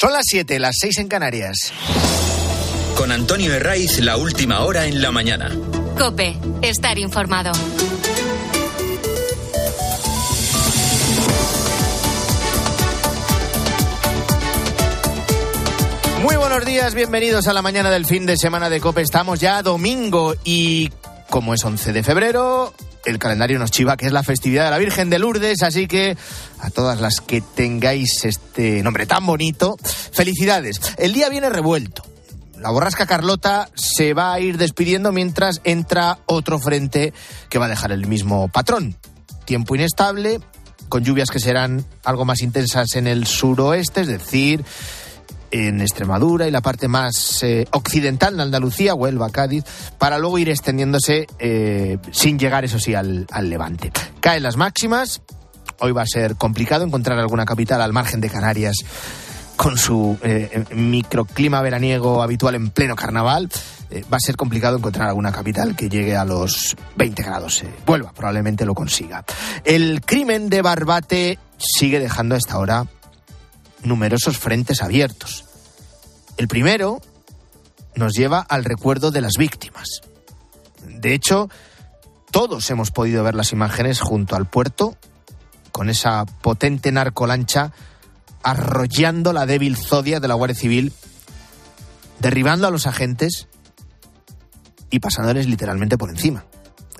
Son las 7, las 6 en Canarias. Con Antonio Herraiz, la última hora en la mañana. Cope, estar informado. Muy buenos días, bienvenidos a la mañana del fin de semana de Cope. Estamos ya domingo y como es 11 de febrero, el calendario nos chiva que es la festividad de la Virgen de Lourdes, así que a todas las que tengáis este nombre tan bonito, felicidades. El día viene revuelto. La borrasca Carlota se va a ir despidiendo mientras entra otro frente que va a dejar el mismo patrón. Tiempo inestable, con lluvias que serán algo más intensas en el suroeste, es decir, en Extremadura y la parte más eh, occidental de Andalucía, Huelva, Cádiz, para luego ir extendiéndose eh, sin llegar, eso sí, al, levante. Caen las máximas. Hoy va a ser complicado encontrar alguna capital al margen de Canarias con su eh, microclima veraniego habitual en pleno carnaval. va a ser complicado encontrar alguna capital que llegue a los 20 grados. Huelva probablemente lo consiga. El crimen de Barbate sigue dejando a esta hora numerosos frentes abiertos. El primero nos lleva al recuerdo de las víctimas. De hecho, todos hemos podido ver las imágenes junto al puerto, con esa potente narcolancha arrollando la débil zodia de la Guardia Civil, derribando a los agentes y pasándoles literalmente por encima.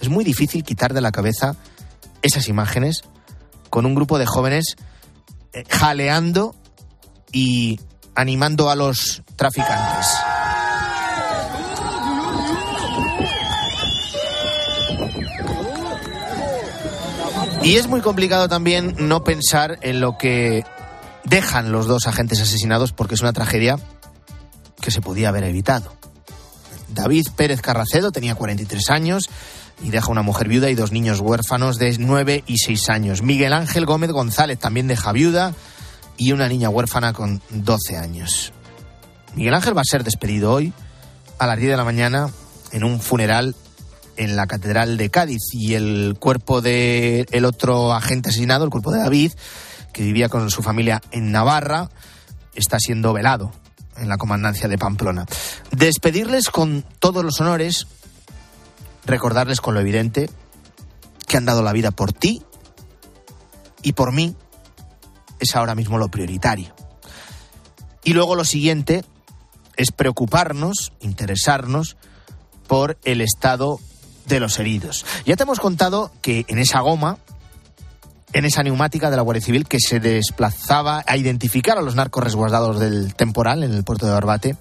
Es muy difícil quitar de la cabeza esas imágenes con un grupo de jóvenes eh, jaleando y animando a los traficantes. Y es muy complicado también no pensar en lo que dejan los dos agentes asesinados porque es una tragedia que se podía haber evitado. David Pérez Carracedo tenía 43 años y deja una mujer viuda y dos niños huérfanos de 9 y 6 años. Miguel Ángel Gómez González también deja viuda y una niña huérfana con 12 años. Miguel Ángel va a ser despedido hoy a las 10 de la mañana en un funeral en la Catedral de Cádiz y el cuerpo del el otro agente asesinado, el cuerpo de David, que vivía con su familia en Navarra, está siendo velado en la comandancia de Pamplona. Despedirles con todos los honores, recordarles con lo evidente que han dado la vida por ti y por mí es ahora mismo lo prioritario. Y luego lo siguiente es preocuparnos, interesarnos por el estado de los heridos. Ya te hemos contado que en esa goma, en esa neumática de la Guardia Civil que se desplazaba a identificar a los narcos resguardados del temporal en el puerto de Barbate,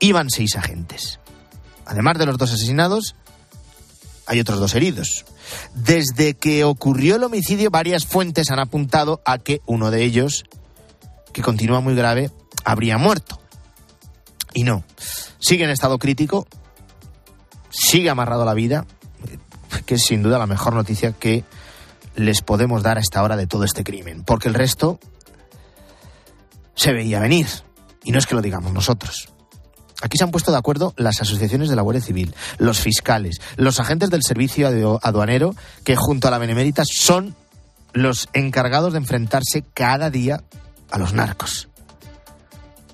iban seis agentes. Además de los dos asesinados, hay otros dos heridos. Desde que ocurrió el homicidio, varias fuentes han apuntado a que uno de ellos, que continúa muy grave, habría muerto. Y no, sigue en estado crítico, sigue amarrado a la vida, que es sin duda la mejor noticia que les podemos dar a esta hora de todo este crimen, porque el resto se veía venir, y no es que lo digamos nosotros. Aquí se han puesto de acuerdo las asociaciones de la Guardia Civil, los fiscales, los agentes del servicio aduanero, que junto a la Benemérita son los encargados de enfrentarse cada día a los narcos.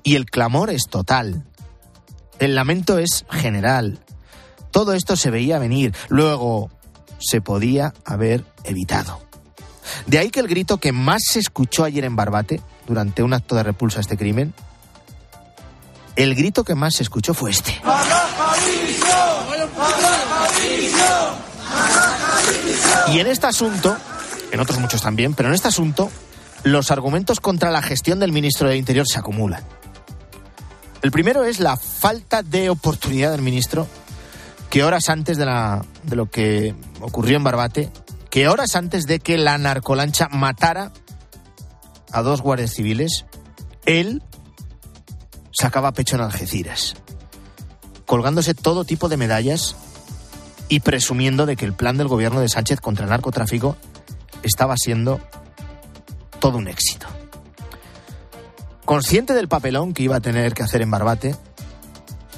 Y el clamor es total. El lamento es general. Todo esto se veía venir. Luego se podía haber evitado. De ahí que el grito que más se escuchó ayer en Barbate, durante un acto de repulsa a este crimen, el grito que más se escuchó fue este. Y en este asunto, en otros muchos también, pero en este asunto, los argumentos contra la gestión del ministro del Interior se acumulan. El primero es la falta de oportunidad del ministro, que horas antes de, la, de lo que ocurrió en Barbate, que horas antes de que la narcolancha matara a dos guardias civiles, él sacaba pecho en Algeciras, colgándose todo tipo de medallas y presumiendo de que el plan del gobierno de Sánchez contra el narcotráfico estaba siendo todo un éxito. Consciente del papelón que iba a tener que hacer en Barbate,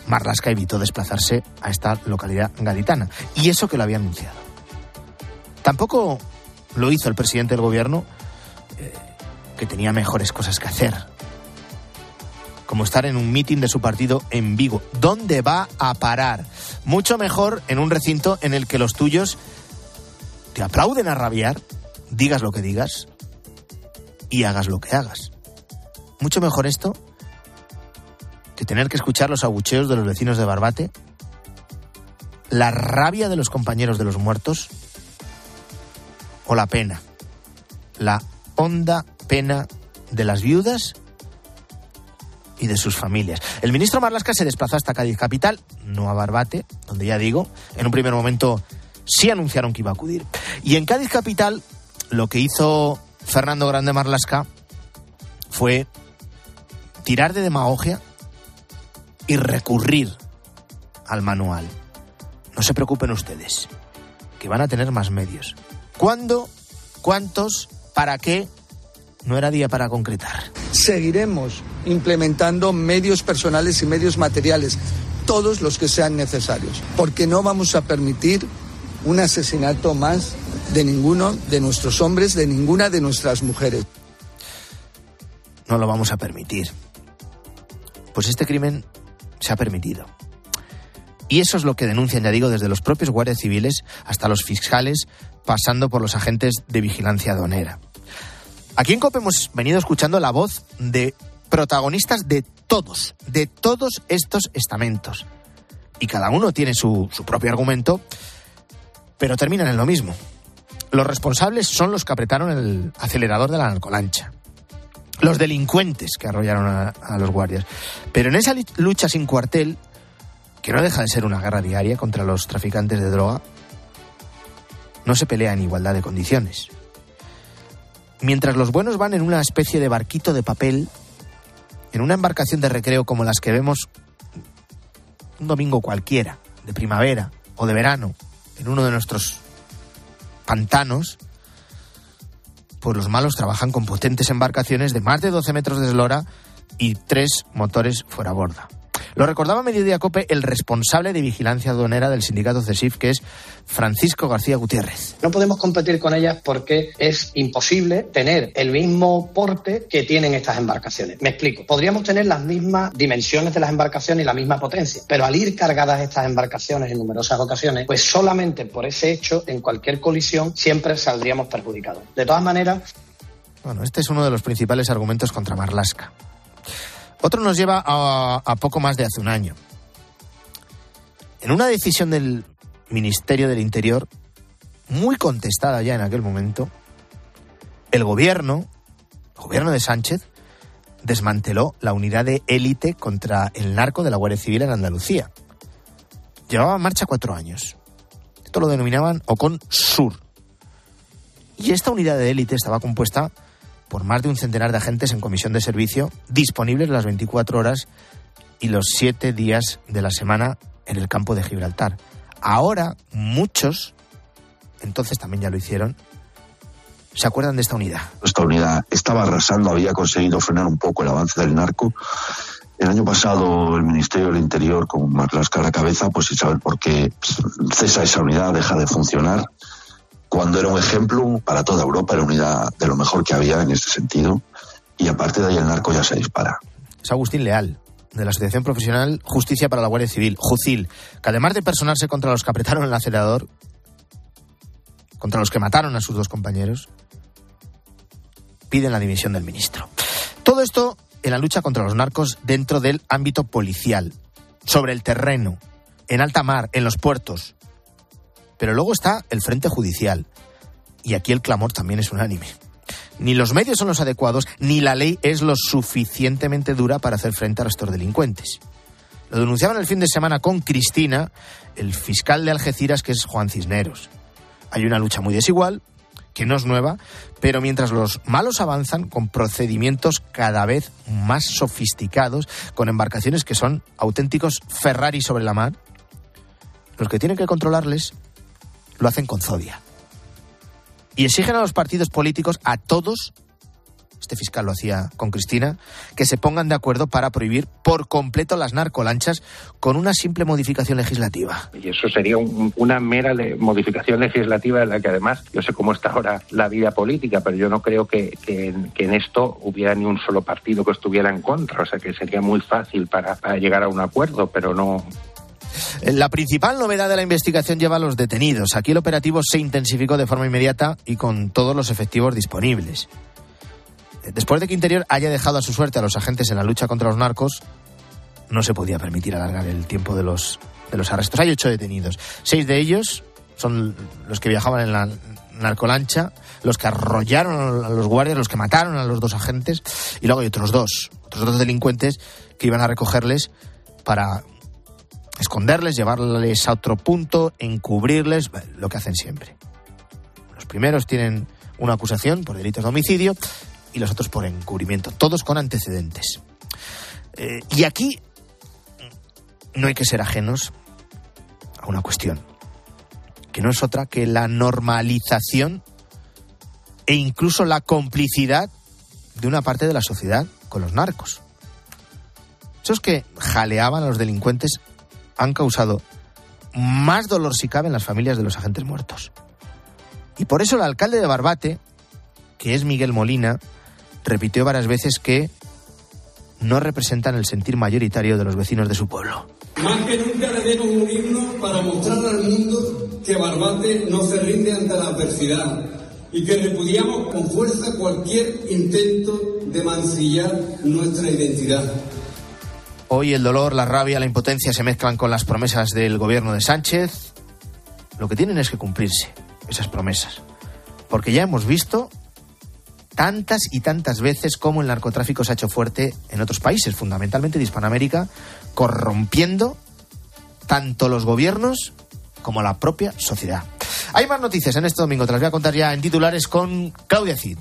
Marlasca evitó desplazarse a esta localidad gaditana, y eso que lo había anunciado. Tampoco lo hizo el presidente del gobierno, eh, que tenía mejores cosas que hacer como estar en un mitin de su partido en Vigo. ¿Dónde va a parar? Mucho mejor en un recinto en el que los tuyos te aplauden a rabiar, digas lo que digas y hagas lo que hagas. Mucho mejor esto que tener que escuchar los abucheos de los vecinos de Barbate, la rabia de los compañeros de los muertos o la pena, la honda pena de las viudas y de sus familias. El ministro Marlasca se desplazó hasta Cádiz capital, no a Barbate, donde ya digo, en un primer momento sí anunciaron que iba a acudir. Y en Cádiz capital lo que hizo Fernando Grande Marlasca fue tirar de demagogia y recurrir al manual. No se preocupen ustedes, que van a tener más medios. ¿Cuándo? ¿Cuántos? ¿Para qué? No era día para concretar. Seguiremos implementando medios personales y medios materiales, todos los que sean necesarios, porque no vamos a permitir un asesinato más de ninguno de nuestros hombres, de ninguna de nuestras mujeres. No lo vamos a permitir. Pues este crimen se ha permitido. Y eso es lo que denuncian, ya digo, desde los propios guardias civiles hasta los fiscales, pasando por los agentes de vigilancia aduanera. Aquí en COPE hemos venido escuchando la voz de protagonistas de todos, de todos estos estamentos. Y cada uno tiene su, su propio argumento, pero terminan en lo mismo. Los responsables son los que apretaron el acelerador de la narcolancha. Los delincuentes que arrollaron a, a los guardias. Pero en esa lucha sin cuartel, que no deja de ser una guerra diaria contra los traficantes de droga, no se pelea en igualdad de condiciones. Mientras los buenos van en una especie de barquito de papel, en una embarcación de recreo como las que vemos un domingo cualquiera, de primavera o de verano, en uno de nuestros pantanos, pues los malos trabajan con potentes embarcaciones de más de 12 metros de eslora y tres motores fuera borda. Lo recordaba a Mediodía Cope el responsable de vigilancia aduanera del sindicato CESIF, que es Francisco García Gutiérrez. No podemos competir con ellas porque es imposible tener el mismo porte que tienen estas embarcaciones. Me explico. Podríamos tener las mismas dimensiones de las embarcaciones y la misma potencia, pero al ir cargadas estas embarcaciones en numerosas ocasiones, pues solamente por ese hecho, en cualquier colisión, siempre saldríamos perjudicados. De todas maneras. Bueno, este es uno de los principales argumentos contra Marlasca. Otro nos lleva a, a, poco más de hace un año. En una decisión del Ministerio del Interior, muy contestada ya en aquel momento, el gobierno, el gobierno de Sánchez, desmanteló la unidad de élite contra el narco de la Guardia Civil en Andalucía. Llevaba en marcha cuatro años. Esto lo denominaban Ocon Sur. Y esta unidad de élite estaba compuesta por más de un centenar de agentes en comisión de servicio disponibles las 24 horas y los 7 días de la semana en el campo de Gibraltar. Ahora muchos, entonces también ya lo hicieron, se acuerdan de esta unidad. Esta unidad estaba arrasando, había conseguido frenar un poco el avance del narco. El año pasado el Ministerio del Interior, con Marlasca a la cabeza, pues sin saber por qué cesa esa unidad, deja de funcionar cuando era un ejemplo para toda Europa, era unidad de lo mejor que había en este sentido, y aparte de ahí el narco ya se dispara. Es Agustín Leal, de la Asociación Profesional Justicia para la Guardia Civil, JUCIL, que además de personarse contra los que apretaron el acelerador, contra los que mataron a sus dos compañeros, piden la dimisión del ministro. Todo esto en la lucha contra los narcos dentro del ámbito policial, sobre el terreno, en alta mar, en los puertos, pero luego está el frente judicial. Y aquí el clamor también es unánime. Ni los medios son los adecuados, ni la ley es lo suficientemente dura para hacer frente a estos delincuentes. Lo denunciaban el fin de semana con Cristina, el fiscal de Algeciras, que es Juan Cisneros. Hay una lucha muy desigual, que no es nueva, pero mientras los malos avanzan con procedimientos cada vez más sofisticados, con embarcaciones que son auténticos Ferrari sobre la mar, los que tienen que controlarles lo hacen con Zodia. Y exigen a los partidos políticos, a todos, este fiscal lo hacía con Cristina, que se pongan de acuerdo para prohibir por completo las narcolanchas con una simple modificación legislativa. Y eso sería una mera modificación legislativa en la que además, yo sé cómo está ahora la vida política, pero yo no creo que, en esto hubiera ni un solo partido que estuviera en contra. O sea que sería muy fácil para llegar a un acuerdo, pero no, la principal novedad de la investigación lleva a los detenidos. Aquí el operativo se intensificó de forma inmediata y con todos los efectivos disponibles. Después de que Interior haya dejado a su suerte a los agentes en la lucha contra los narcos, no se podía permitir alargar el tiempo de los, de los arrestos. Hay ocho detenidos. Seis de ellos son los que viajaban en la narcolancha, los que arrollaron a los guardias, los que mataron a los dos agentes, y luego hay otros dos, otros dos delincuentes que iban a recogerles para esconderles, llevarles a otro punto, encubrirles, lo que hacen siempre. Los primeros tienen una acusación por delitos de homicidio y los otros por encubrimiento, todos con antecedentes. Eh, y aquí no hay que ser ajenos a una cuestión, que no es otra que la normalización e incluso la complicidad de una parte de la sociedad con los narcos. Esos que jaleaban a los delincuentes han causado más dolor si cabe en las familias de los agentes muertos. Y por eso el alcalde de Barbate, que es Miguel Molina, repitió varias veces que no representan el sentir mayoritario de los vecinos de su pueblo. Más que nunca debemos unirnos para mostrar al mundo que Barbate no se rinde ante la adversidad y que repudiamos con fuerza cualquier intento de mancillar nuestra identidad. Hoy el dolor, la rabia, la impotencia se mezclan con las promesas del gobierno de Sánchez. Lo que tienen es que cumplirse esas promesas. Porque ya hemos visto tantas y tantas veces cómo el narcotráfico se ha hecho fuerte en otros países, fundamentalmente de Hispanoamérica, corrompiendo tanto los gobiernos como la propia sociedad. Hay más noticias en este domingo, te las voy a contar ya en titulares con Claudia Cid.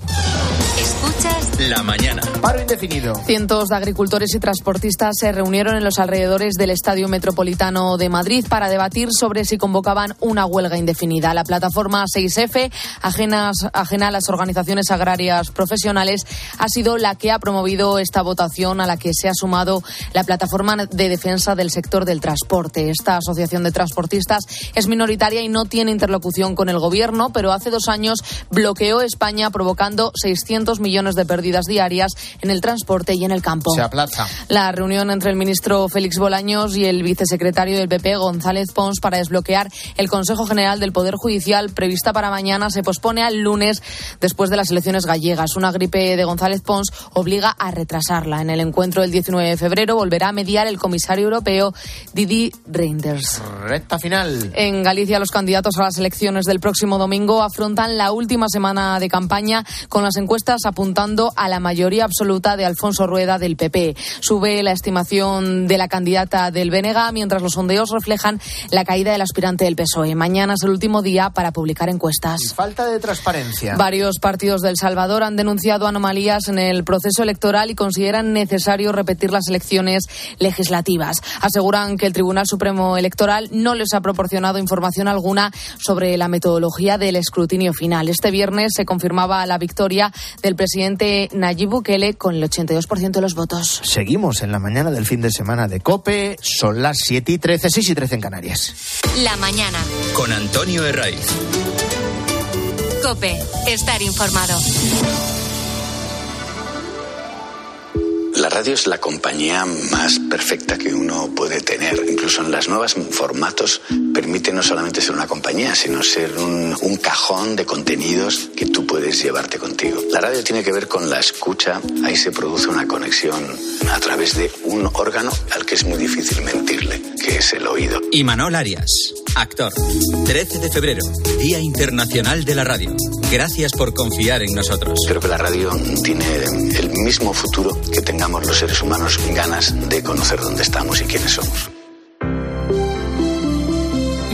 Escuchas la mañana. Paro indefinido. Cientos de agricultores y transportistas se reunieron en los alrededores del Estadio Metropolitano de Madrid para debatir sobre si convocaban una huelga indefinida. La plataforma 6F, ajenas, ajena a las organizaciones agrarias profesionales, ha sido la que ha promovido esta votación a la que se ha sumado la plataforma de defensa del sector del transporte. Esta asociación de transportistas es minoritaria y no tiene interlocución con el gobierno, pero hace dos años bloqueó España provocando 600 millones de pérdidas diarias en el transporte y en el campo. Se aplaza. La reunión entre el ministro Félix Bolaños y el vicesecretario del PP, González Pons, para desbloquear el Consejo General del Poder Judicial prevista para mañana se pospone al lunes después de las elecciones gallegas. Una gripe de González Pons obliga a retrasarla. En el encuentro del 19 de febrero volverá a mediar el comisario europeo Didi Reinders. Recta final. En Galicia, los candidatos a las elecciones del próximo domingo afrontan la última semana de campaña con las encuestas apuntando a la mayoría absoluta de Alfonso Rueda del PP. Sube la estimación de la candidata del Benega, mientras los sondeos reflejan la caída del aspirante del PSOE. Mañana es el último día para publicar encuestas. falta de transparencia. Varios partidos del Salvador han denunciado anomalías en el proceso electoral y consideran necesario repetir las elecciones legislativas. Aseguran que el Tribunal Supremo Electoral no les ha proporcionado información alguna sobre la metodología del escrutinio final. Este viernes se confirmaba la victoria del presidente Nayib Bukele con el 82% de los votos. Seguimos en la mañana del fin de semana de COPE. Son las 7 y 13, 6 y 13 en Canarias. La mañana. Con Antonio Herraiz. COPE. Estar informado. La radio es la compañía más perfecta que uno puede tener. Incluso en las nuevas formatos permite no solamente ser una compañía, sino ser un, un, cajón de contenidos que tú puedes llevarte contigo. La radio tiene que ver con la escucha. Ahí se produce una conexión a través de un órgano al que es muy difícil mentirle, que es el oído. Y Manol Arias, actor. 13 de febrero, Día Internacional de la Radio. Gracias por confiar en nosotros. Creo que la radio tiene el mismo futuro que tengamos los seres humanos ganas de conocer dónde estamos y quiénes somos.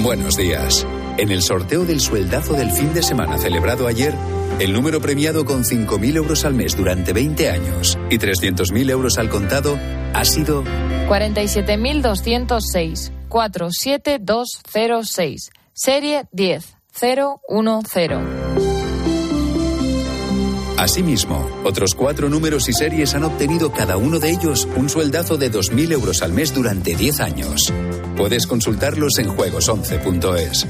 Buenos días. En el sorteo del sueldazo del fin de semana celebrado ayer, el número premiado con 5.000 euros al mes durante 20 años y 300.000 euros al contado ha sido 47.206 47206 serie 10010. Asimismo, otros cuatro números y series han obtenido cada uno de ellos un sueldazo de 2.000 euros al mes durante 10 años. Puedes consultarlos en juegos11.es.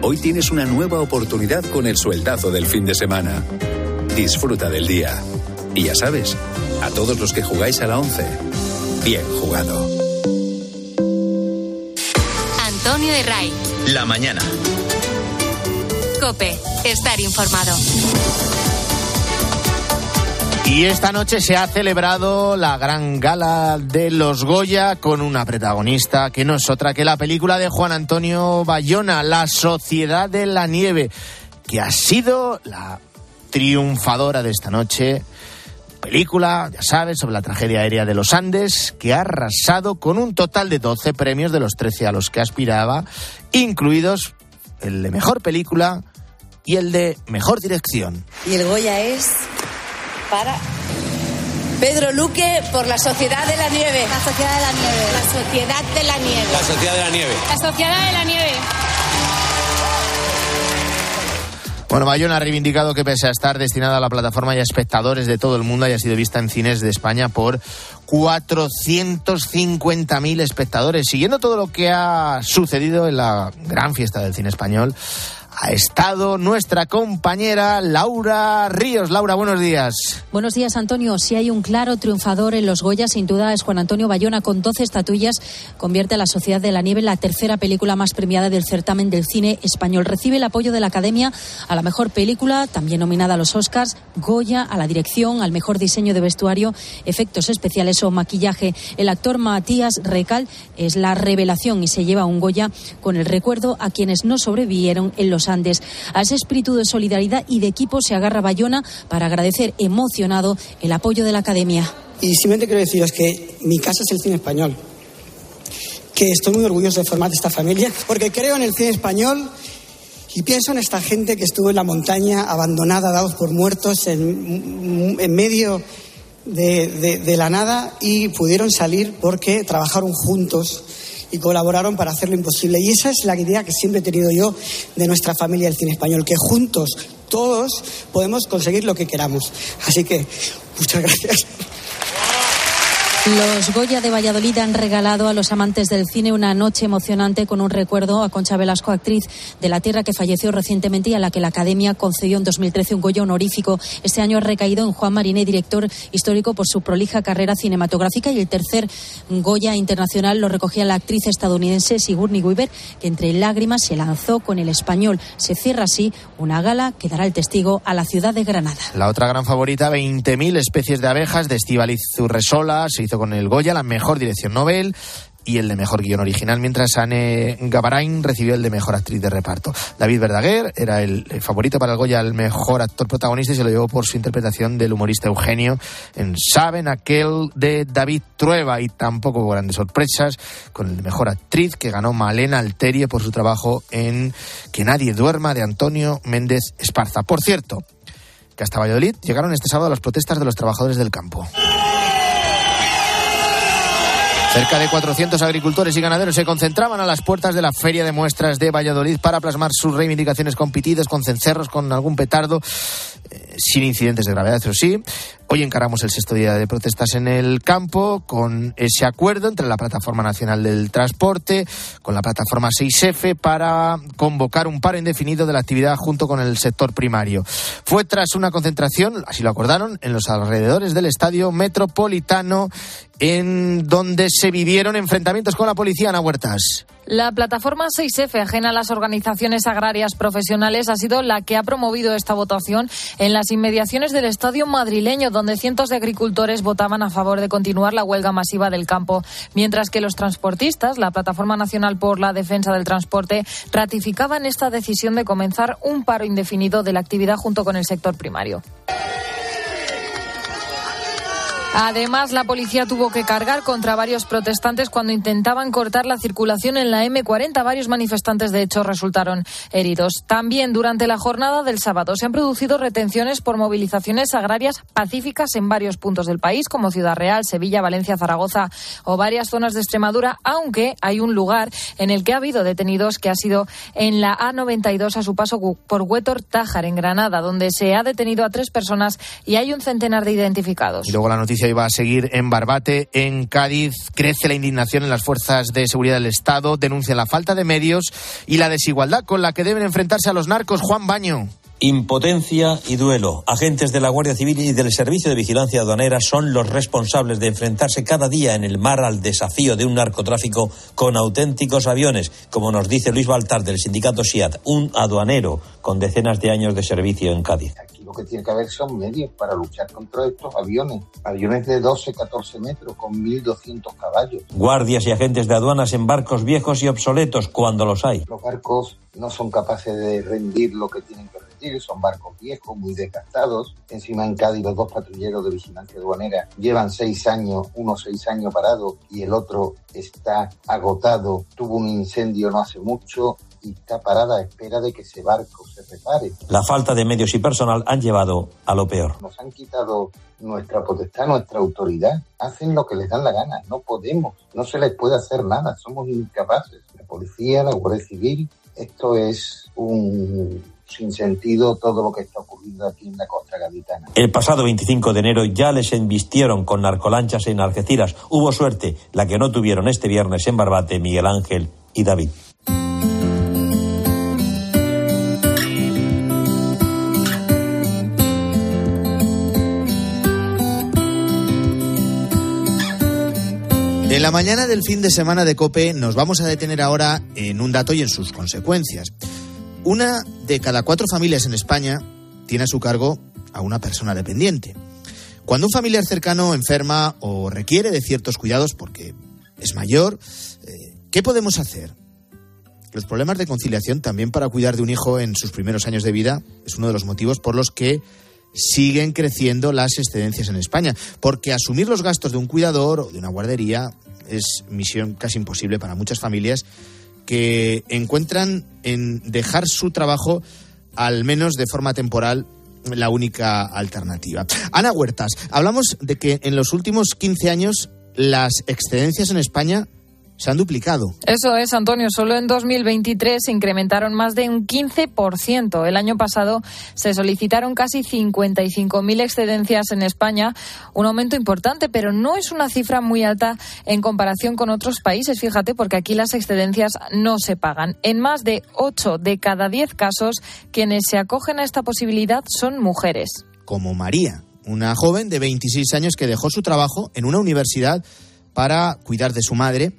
Hoy tienes una nueva oportunidad con el sueldazo del fin de semana. Disfruta del día. Y ya sabes, a todos los que jugáis a la 11, bien jugado. Antonio de Ray. La mañana. Cope, estar informado. Y esta noche se ha celebrado la gran gala de los Goya con una protagonista que no es otra que la película de Juan Antonio Bayona, La Sociedad de la Nieve, que ha sido la triunfadora de esta noche. Película, ya sabes, sobre la tragedia aérea de los Andes, que ha arrasado con un total de 12 premios de los 13 a los que aspiraba, incluidos el de mejor película y el de mejor dirección. Y el Goya es para Pedro Luque por la Sociedad de la Nieve. La Sociedad de la Nieve. La Sociedad de la Nieve. La Sociedad de la Nieve. La Sociedad de la Nieve. Bueno, Bayona ha reivindicado que pese a estar destinada a la plataforma y a espectadores de todo el mundo, haya sido vista en cines de España por 450.000 espectadores. Siguiendo todo lo que ha sucedido en la gran fiesta del cine español, ha estado nuestra compañera Laura Ríos. Laura, buenos días. Buenos días, Antonio. Si hay un claro triunfador en los Goya, sin duda es Juan Antonio Bayona. Con 12 estatuillas, convierte a La Sociedad de la Nieve en la tercera película más premiada del certamen del cine español. Recibe el apoyo de la Academia a la mejor película, también nominada a los Oscars, Goya, a la dirección, al mejor diseño de vestuario, efectos especiales o maquillaje. El actor Matías Recal es la revelación y se lleva un Goya con el recuerdo a quienes no sobrevivieron en los A ese espíritu de solidaridad y de equipo se agarra Bayona para agradecer emocionado el apoyo de la Academia. Y simplemente quiero deciros que mi casa es el cine español. Que estoy muy orgulloso de formar esta familia, porque creo en el cine español y pienso en esta gente que estuvo en la montaña, abandonada, dados por muertos, en, medio de la nada y pudieron salir porque trabajaron juntos y colaboraron para hacer lo imposible. Y esa es la idea que siempre he tenido yo de nuestra familia del cine español, que juntos, todos, podemos conseguir lo que queramos. Así que, muchas gracias. Los Goya de Valladolid han regalado a los amantes del cine una noche emocionante con un recuerdo a Concha Velasco, actriz de la tierra que falleció recientemente y a la que la Academia concedió en 2013 un Goya honorífico. Este año ha recaído en Juan Mariné, director histórico por su prolija carrera cinematográfica y el tercer Goya internacional lo recogía la actriz estadounidense Sigourney Weaver, que entre lágrimas se lanzó con el español. Se cierra así una gala que dará el testigo a la ciudad de Granada. La otra gran favorita, 20.000 especies de abejas de Estivaliz Urresola, se hizo con el Goya, la mejor dirección Nobel y el de mejor guion original, mientras Anne Gavarain recibió el de mejor actriz de reparto. David Verdaguer era el favorito para el Goya, el mejor actor protagonista, y se lo llevó por su interpretación del humorista Eugenio en Saben, aquel de David Trueba, y tampoco hubo grandes sorpresas con el de mejor actriz que ganó Malena Alterie por su trabajo en Que nadie duerma de Antonio Méndez Esparza. Por cierto, que hasta Valladolid llegaron este sábado las protestas de los trabajadores del campo. Cerca de 400 agricultores y ganaderos se concentraban a las puertas de la Feria de Muestras de Valladolid para plasmar sus reivindicaciones con pitidos, con cencerros, con algún petardo, sin incidentes de gravedad, eso sí. Hoy encaramos el sexto día de protestas en el campo con ese acuerdo entre la Plataforma Nacional del Transporte, con la Plataforma 6F, para convocar un paro indefinido de la actividad junto con el sector primario. Fue tras una concentración, así lo acordaron, en los alrededores del Estadio Metropolitano, en donde se vivieron enfrentamientos con la policía, Ana Huertas. La plataforma 6F, ajena a las organizaciones agrarias profesionales, ha sido la que ha promovido esta votación en las inmediaciones del estadio madrileño, donde cientos de agricultores votaban a favor de continuar la huelga masiva del campo, mientras que los transportistas, la Plataforma Nacional por la Defensa del Transporte, ratificaban esta decisión de comenzar un paro indefinido de la actividad junto con el sector primario. Además, la policía tuvo que cargar contra varios protestantes cuando intentaban cortar la circulación en la M40. Varios manifestantes, de hecho, resultaron heridos. También durante la jornada del sábado se han producido retenciones por movilizaciones agrarias pacíficas en varios puntos del país, como Ciudad Real, Sevilla, Valencia, Zaragoza o varias zonas de Extremadura, aunque hay un lugar en el que ha habido detenidos que ha sido en la A92 a su paso por Huétor Tájar, en Granada, donde se ha detenido a tres personas y hay un centenar de identificados. Y luego la noticia iba a seguir en Barbate, en Cádiz. Crece la indignación en las fuerzas de seguridad del Estado, denuncia la falta de medios y la desigualdad con la que deben enfrentarse a los narcos. Juan Baño. Impotencia y duelo. Agentes de la Guardia Civil y del Servicio de Vigilancia Aduanera son los responsables de enfrentarse cada día en el mar al desafío de un narcotráfico con auténticos aviones, como nos dice Luis Baltar del sindicato SIAT, un aduanero con decenas de años de servicio en Cádiz lo que tiene que haber son medios para luchar contra estos aviones. Aviones de 12, 14 metros con 1.200 caballos. Guardias y agentes de aduanas en barcos viejos y obsoletos cuando los hay. Los barcos no son capaces de rendir lo que tienen que rendir, son barcos viejos, muy desgastados. Encima en Cádiz los dos patrulleros de vigilancia aduanera llevan seis años, uno seis años parado y el otro está agotado. Tuvo un incendio no hace mucho y está parada a espera de que ese barco se repare. La falta de medios y personal han llevado a lo peor. Nos han quitado nuestra potestad, nuestra autoridad. Hacen lo que les dan la gana. No podemos. No se les puede hacer nada. Somos incapaces. La policía, la Guardia Civil. Esto es un sin sentido todo lo que está ocurriendo aquí en la costa gaditana. El pasado 25 de enero ya les embistieron con narcolanchas en Algeciras. Hubo suerte, la que no tuvieron este viernes en Barbate Miguel Ángel y David. En la mañana del fin de semana de Cope nos vamos a detener ahora en un dato y en sus consecuencias. Una de cada cuatro familias en España tiene a su cargo a una persona dependiente. Cuando un familiar cercano enferma o requiere de ciertos cuidados porque es mayor, eh, ¿qué podemos hacer? Los problemas de conciliación también para cuidar de un hijo en sus primeros años de vida es uno de los motivos por los que siguen creciendo las excedencias en España, porque asumir los gastos de un cuidador o de una guardería es misión casi imposible para muchas familias que encuentran en dejar su trabajo, al menos de forma temporal, la única alternativa. Ana Huertas, hablamos de que en los últimos 15 años las excedencias en España se han duplicado. Eso es, Antonio. Solo en 2023 se incrementaron más de un 15%. El año pasado se solicitaron casi 55.000 excedencias en España, un aumento importante, pero no es una cifra muy alta en comparación con otros países. Fíjate, porque aquí las excedencias no se pagan. En más de 8 de cada 10 casos, quienes se acogen a esta posibilidad son mujeres. Como María, una joven de 26 años que dejó su trabajo en una universidad para cuidar de su madre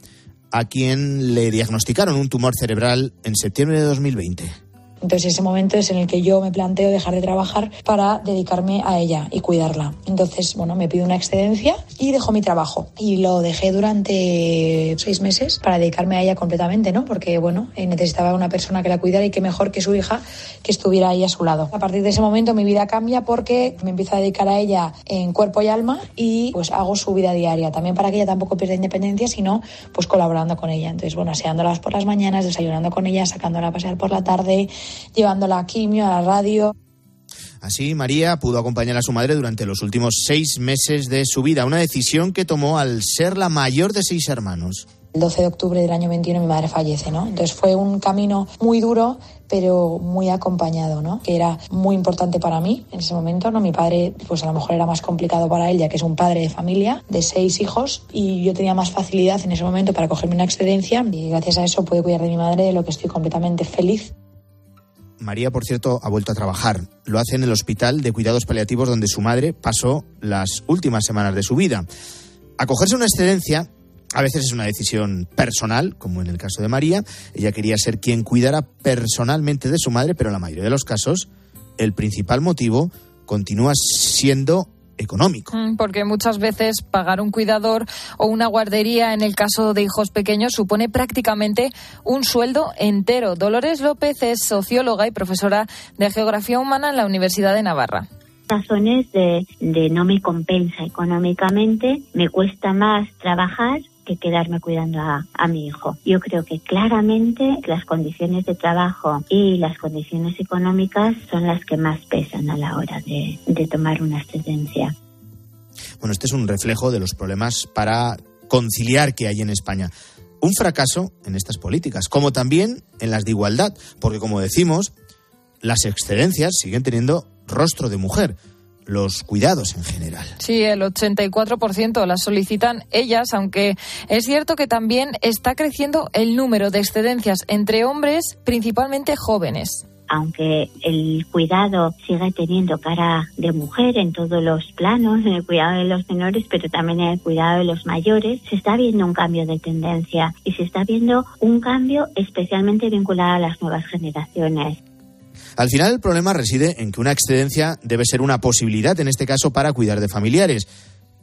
a quien le diagnosticaron un tumor cerebral en septiembre de 2020. Entonces ese momento es en el que yo me planteo dejar de trabajar para dedicarme a ella y cuidarla. Entonces, bueno, me pido una excedencia y dejo mi trabajo. Y lo dejé durante seis meses para dedicarme a ella completamente, ¿no? Porque, bueno, eh, necesitaba una persona que la cuidara y que mejor que su hija que estuviera ahí a su lado. A partir de ese momento mi vida cambia porque me empiezo a dedicar a ella en cuerpo y alma y pues hago su vida diaria. También para que ella tampoco pierda independencia, sino pues colaborando con ella. Entonces, bueno, aseándolas por las mañanas, desayunando con ella, sacándola a pasear por la tarde, llevándola a quimio, a la radio. Así, María pudo acompañar a su madre durante los últimos seis meses de su vida, una decisión que tomó al ser la mayor de seis hermanos. El 12 de octubre del año 21 mi madre fallece, ¿no? Entonces fue un camino muy duro, pero muy acompañado, ¿no? Que era muy importante para mí en ese momento, ¿no? Mi padre, pues a lo mejor era más complicado para él, ya que es un padre de familia, de seis hijos, y yo tenía más facilidad en ese momento para cogerme una excedencia, y gracias a eso pude cuidar de mi madre, de lo que estoy completamente feliz. María, por cierto, ha vuelto a trabajar. Lo hace en el hospital de cuidados paliativos donde su madre pasó las últimas semanas de su vida. Acogerse a una excedencia a veces es una decisión personal, como en el caso de María. Ella quería ser quien cuidara personalmente de su madre, pero en la mayoría de los casos el principal motivo continúa siendo económico. Mm, porque muchas veces pagar un cuidador o una guardería en el caso de hijos pequeños supone prácticamente un sueldo entero. Dolores López es socióloga y profesora de Geografía Humana en la Universidad de Navarra. razones de, de no me compensa económicamente, me cuesta más trabajar que quedarme cuidando a, mi hijo. Yo creo que claramente las condiciones de trabajo y las condiciones económicas son las que más pesan a la hora de, tomar una excedencia. Bueno, este es un reflejo de los problemas para conciliar que hay en España. Un fracaso en estas políticas, como también en las de igualdad, porque como decimos, las excedencias siguen teniendo rostro de mujer los cuidados en general. Sí, el 84% las solicitan ellas, aunque es cierto que también está creciendo el número de excedencias entre hombres, principalmente jóvenes aunque el cuidado sigue teniendo cara de mujer en todos los planos, en el cuidado de los menores, pero también en el cuidado de los mayores, se está viendo un cambio de tendencia y se está viendo un cambio especialmente vinculado a las nuevas generaciones. Al final el problema reside en que una excedencia debe ser una posibilidad, en este caso, para cuidar de familiares,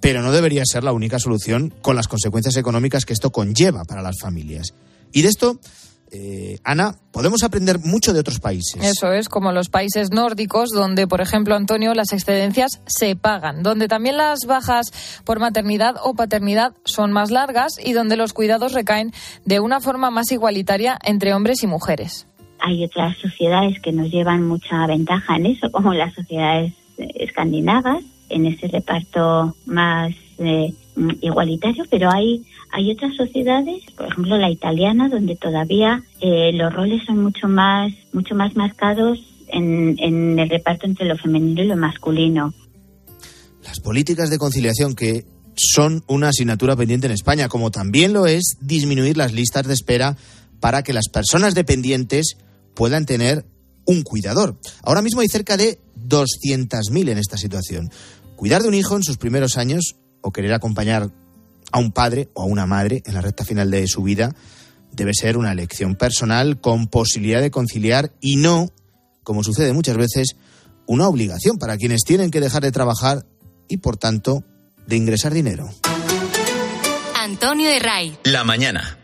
pero no debería ser la única solución con las consecuencias económicas que esto conlleva para las familias. Y de esto eh, Ana, podemos aprender mucho de otros países. Eso es, como los países nórdicos, donde, por ejemplo, Antonio, las excedencias se pagan, donde también las bajas por maternidad o paternidad son más largas y donde los cuidados recaen de una forma más igualitaria entre hombres y mujeres hay otras sociedades que nos llevan mucha ventaja en eso, como las sociedades escandinavas, en ese reparto más eh, igualitario, pero hay, hay otras sociedades, por ejemplo la italiana, donde todavía eh, los roles son mucho más, mucho más marcados en, en el reparto entre lo femenino y lo masculino. Las políticas de conciliación que son una asignatura pendiente en España, como también lo es disminuir las listas de espera para que las personas dependientes puedan tener un cuidador. Ahora mismo hay cerca de 200.000 en esta situación. Cuidar de un hijo en sus primeros años o querer acompañar a un padre o a una madre en la recta final de su vida debe ser una elección personal con posibilidad de conciliar y no, como sucede muchas veces, una obligación para quienes tienen que dejar de trabajar y, por tanto, de ingresar dinero. Antonio de Ray. La mañana.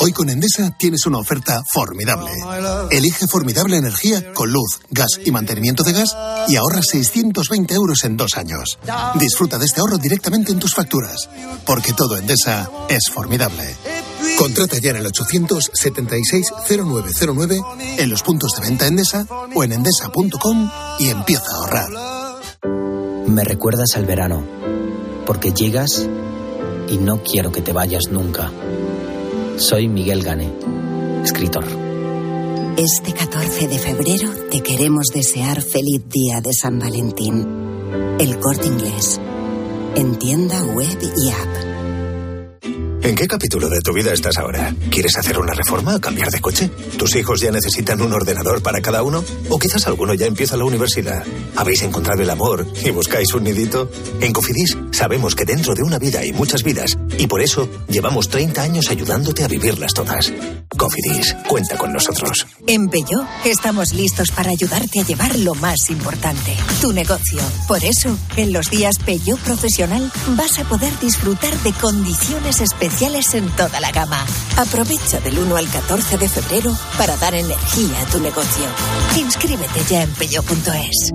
Hoy con Endesa tienes una oferta formidable. Elige formidable energía con luz, gas y mantenimiento de gas y ahorra 620 euros en dos años. Disfruta de este ahorro directamente en tus facturas, porque todo Endesa es formidable. Contrata ya en el 876-0909, en los puntos de venta Endesa o en endesa.com y empieza a ahorrar. Me recuerdas al verano, porque llegas y no quiero que te vayas nunca. Soy Miguel Gane, escritor. Este 14 de febrero te queremos desear feliz día de San Valentín. El corte inglés. En tienda web y app. ¿En qué capítulo de tu vida estás ahora? ¿Quieres hacer una reforma o cambiar de coche? ¿Tus hijos ya necesitan un ordenador para cada uno? ¿O quizás alguno ya empieza la universidad? ¿Habéis encontrado el amor y buscáis un nidito? En Cofidis sabemos que dentro de una vida hay muchas vidas y por eso llevamos 30 años ayudándote a vivirlas todas. Cofidis, cuenta con nosotros. En Bello estamos listos para ayudarte a llevar lo más importante, tu negocio. Por eso, en los días Bello Profesional vas a poder disfrutar de condiciones especiales en toda la gama. Aprovecha del 1 al 14 de febrero para dar energía a tu negocio. Inscríbete ya en peyo.es.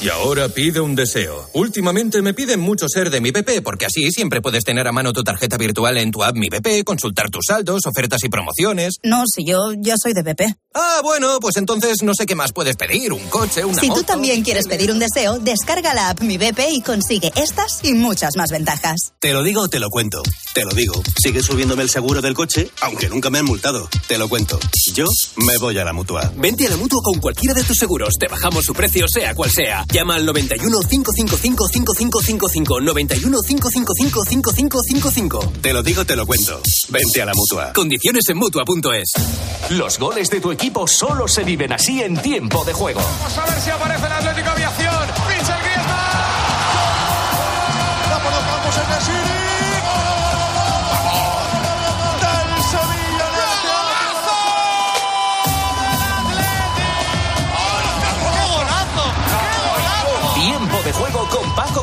Y ahora pide un deseo. Últimamente me piden mucho ser de mi BP, porque así siempre puedes tener a mano tu tarjeta virtual en tu app Mi BP, consultar tus saldos, ofertas y promociones. No, si yo ya soy de BP. Ah, bueno, pues entonces no sé qué más puedes pedir, un coche, una Si moto. tú también quieres pedir un deseo, descarga la app Mi BP y consigue estas y muchas más ventajas. Te lo digo, te lo cuento. Te lo digo. Sigue subiéndome el seguro del coche, aunque nunca me han multado. Te lo cuento. Yo me voy a la mutua. Vente a la mutua con cualquiera de tus seguros. Te bajamos su precio, sea cual sea. Llama al 91 555 5555. 91 555 5555. Te lo digo, te lo cuento. Vente a la mutua. Condiciones en mutua.es. Los goles de tu equipo solo se viven así en tiempo de juego. Vamos a ver si aparece el Atlético Aviación.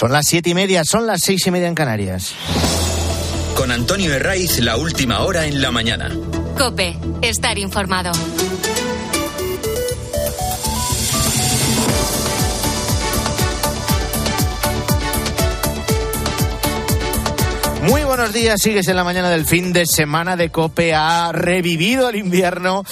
Son las siete y media, son las seis y media en Canarias. Con Antonio Herraiz, la última hora en la mañana. Cope, estar informado. Muy buenos días, sigues en la mañana del fin de semana de Cope, ha revivido el invierno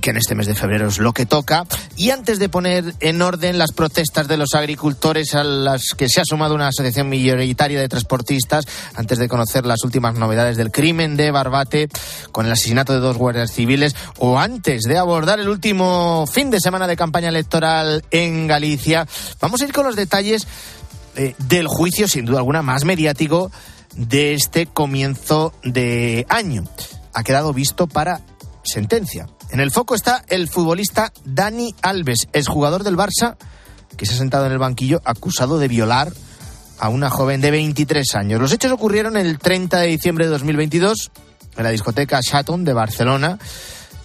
que en este mes de febrero es lo que toca. Y antes de poner en orden las protestas de los agricultores a las que se ha sumado una asociación mayoritaria de transportistas, antes de conocer las últimas novedades del crimen de Barbate con el asesinato de dos guardias civiles, o antes de abordar el último fin de semana de campaña electoral en Galicia, vamos a ir con los detalles eh, del juicio, sin duda alguna, más mediático de este comienzo de año. Ha quedado visto para sentencia. En el foco está el futbolista Dani Alves, exjugador del Barça, que se ha sentado en el banquillo acusado de violar a una joven de 23 años. Los hechos ocurrieron el 30 de diciembre de 2022 en la discoteca Chaton de Barcelona.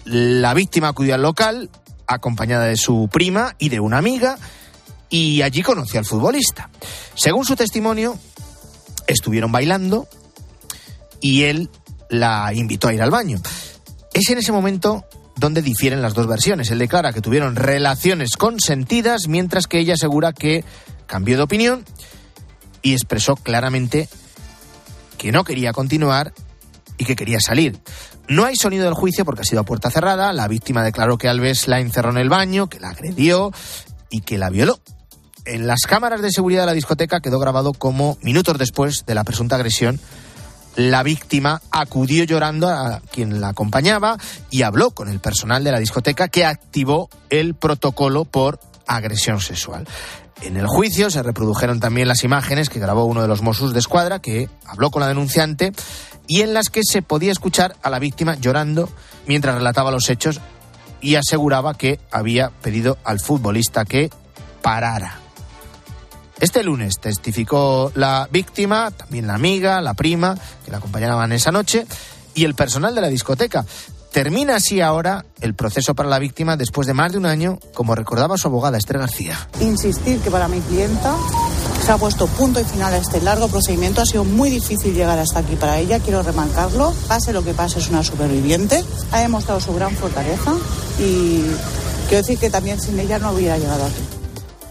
La víctima acudió al local acompañada de su prima y de una amiga y allí conoció al futbolista. Según su testimonio, estuvieron bailando y él la invitó a ir al baño. Es en ese momento donde difieren las dos versiones. Él declara que tuvieron relaciones consentidas, mientras que ella asegura que cambió de opinión y expresó claramente que no quería continuar y que quería salir. No hay sonido del juicio porque ha sido a puerta cerrada. La víctima declaró que Alves la encerró en el baño, que la agredió y que la violó. En las cámaras de seguridad de la discoteca quedó grabado como minutos después de la presunta agresión la víctima acudió llorando a quien la acompañaba y habló con el personal de la discoteca que activó el protocolo por agresión sexual. En el juicio se reprodujeron también las imágenes que grabó uno de los Mossos de Escuadra, que habló con la denunciante, y en las que se podía escuchar a la víctima llorando mientras relataba los hechos y aseguraba que había pedido al futbolista que parara. Este lunes testificó la víctima, también la amiga, la prima, que la acompañaban esa noche, y el personal de la discoteca. Termina así ahora el proceso para la víctima después de más de un año, como recordaba su abogada Esther García. Insistir que para mi clienta se ha puesto punto y final a este largo procedimiento. Ha sido muy difícil llegar hasta aquí para ella, quiero remarcarlo. Pase lo que pase, es una superviviente. Ha demostrado su gran fortaleza y quiero decir que también sin ella no hubiera llegado aquí.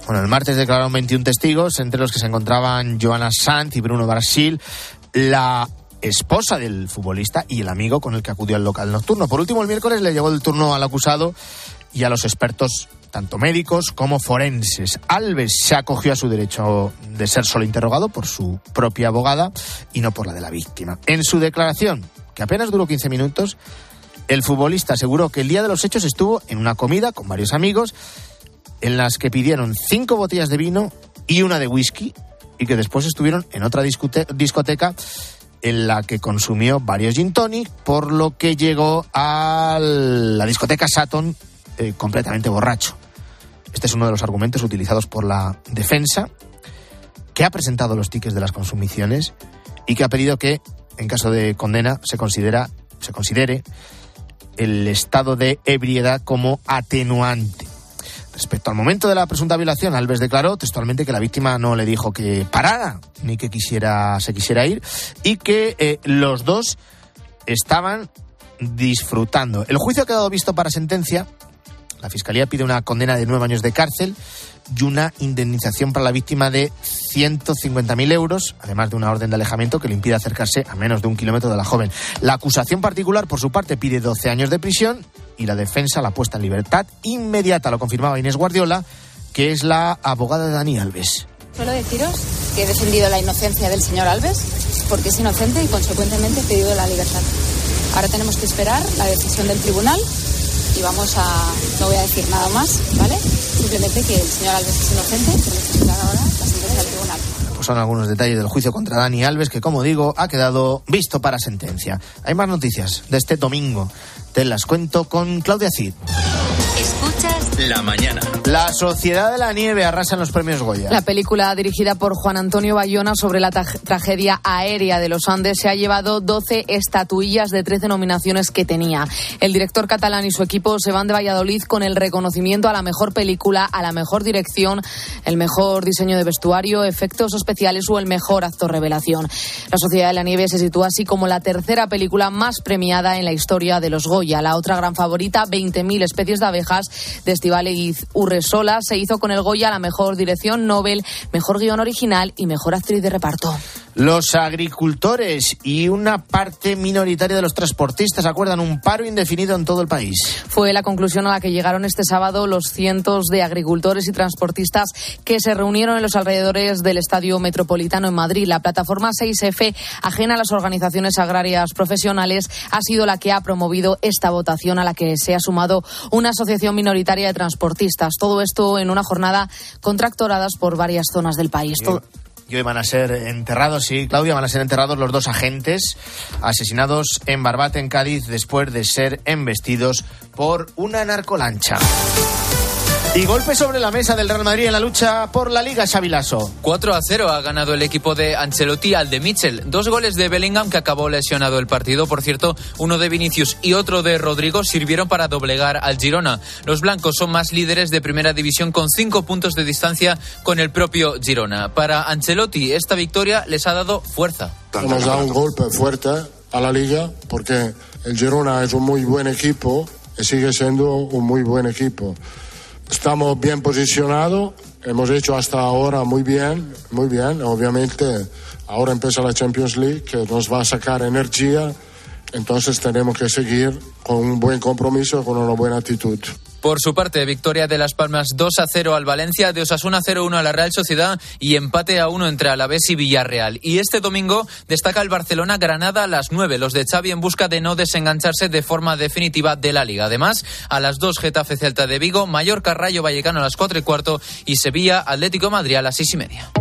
Bueno, el martes declararon 21 testigos, entre los que se encontraban Joana Sanz y Bruno Brasil, la esposa del futbolista y el amigo con el que acudió al local nocturno. Por último, el miércoles le llegó el turno al acusado y a los expertos, tanto médicos como forenses. Alves se acogió a su derecho de ser solo interrogado por su propia abogada y no por la de la víctima. En su declaración, que apenas duró 15 minutos, el futbolista aseguró que el día de los hechos estuvo en una comida con varios amigos en las que pidieron cinco botellas de vino y una de whisky y que después estuvieron en otra discoteca en la que consumió varios gin tonic, por lo que llegó a la discoteca Saturn eh, completamente borracho. Este es uno de los argumentos utilizados por la defensa, que ha presentado los tickets de las consumiciones y que ha pedido que, en caso de condena, se, considera, se considere el estado de ebriedad como atenuante. Respecto al momento de la presunta violación, Alves declaró textualmente que la víctima no le dijo que parara ni que quisiera, se quisiera ir y que eh, los dos estaban disfrutando. El juicio ha quedado visto para sentencia. La Fiscalía pide una condena de nueve años de cárcel y una indemnización para la víctima de 150.000 euros, además de una orden de alejamiento que le impide acercarse a menos de un kilómetro de la joven. La acusación particular, por su parte, pide 12 años de prisión y la defensa la puesta en libertad inmediata, lo confirmaba Inés Guardiola, que es la abogada de Dani Alves. ¿Suelo deciros que he defendido la inocencia del señor Alves? porque es inocente y consecuentemente pedido la libertad. Ahora tenemos que esperar la decisión del tribunal y vamos a, no voy a decir nada más, ¿vale? Simplemente que el señor Alves es inocente, tenemos que esperar ahora la sentencia del tribunal. Pues son algunos detalles del juicio contra Dani Alves que, como digo, ha quedado visto para sentencia. Hay más noticias de este domingo. Te las cuento con Claudia Cid. Escuchas La mañana. La Sociedad de la Nieve arrasa en los premios Goya. La película dirigida por Juan Antonio Bayona sobre la tra- tragedia aérea de los Andes se ha llevado 12 estatuillas de 13 nominaciones que tenía. El director catalán y su equipo se van de Valladolid con el reconocimiento a la mejor película, a la mejor dirección, el mejor diseño de vestuario, efectos especiales o el mejor actor revelación. La Sociedad de la Nieve se sitúa así como la tercera película más premiada en la historia de los Goya. La otra gran favorita, 20.000 especies de abejas, de Estivaliz Urresola, se hizo con el Goya la mejor dirección Nobel, mejor guion original y mejor actriz de reparto. Los agricultores y una parte minoritaria de los transportistas acuerdan un paro indefinido en todo el país. Fue la conclusión a la que llegaron este sábado los cientos de agricultores y transportistas que se reunieron en los alrededores del Estadio Metropolitano en Madrid. La plataforma 6F, ajena a las organizaciones agrarias profesionales, ha sido la que ha promovido esta votación a la que se ha sumado una asociación minoritaria de transportistas. Todo esto en una jornada contractoradas por varias zonas del país. Y hoy van a ser enterrados, sí, Claudia, van a ser enterrados los dos agentes asesinados en Barbate, en Cádiz, después de ser embestidos por una narcolancha. Y golpe sobre la mesa del Real Madrid en la lucha por la Liga Xavilaso. 4 a 0 ha ganado el equipo de Ancelotti al de Mitchell. Dos goles de Bellingham que acabó lesionado el partido. Por cierto, uno de Vinicius y otro de Rodrigo sirvieron para doblegar al Girona. Los blancos son más líderes de primera división con cinco puntos de distancia con el propio Girona. Para Ancelotti, esta victoria les ha dado fuerza. Nos da un golpe fuerte a la liga porque el Girona es un muy buen equipo y sigue siendo un muy buen equipo. Estamos bien posicionados, hemos hecho hasta ahora muy bien, muy bien. Obviamente ahora empieza la Champions League que nos va a sacar energía, entonces tenemos que seguir con un buen compromiso, con una buena actitud. Por su parte, victoria de Las Palmas 2 a 0 al Valencia, de Osasuna 0-1 a la Real Sociedad y empate a 1 entre Alavés y Villarreal. Y este domingo destaca el Barcelona-Granada a las 9, los de Xavi en busca de no desengancharse de forma definitiva de la Liga. Además, a las 2 Getafe Celta de Vigo, Mallorca Rayo Vallecano a las 4 y cuarto y Sevilla Atlético Madrid a las 6 y media.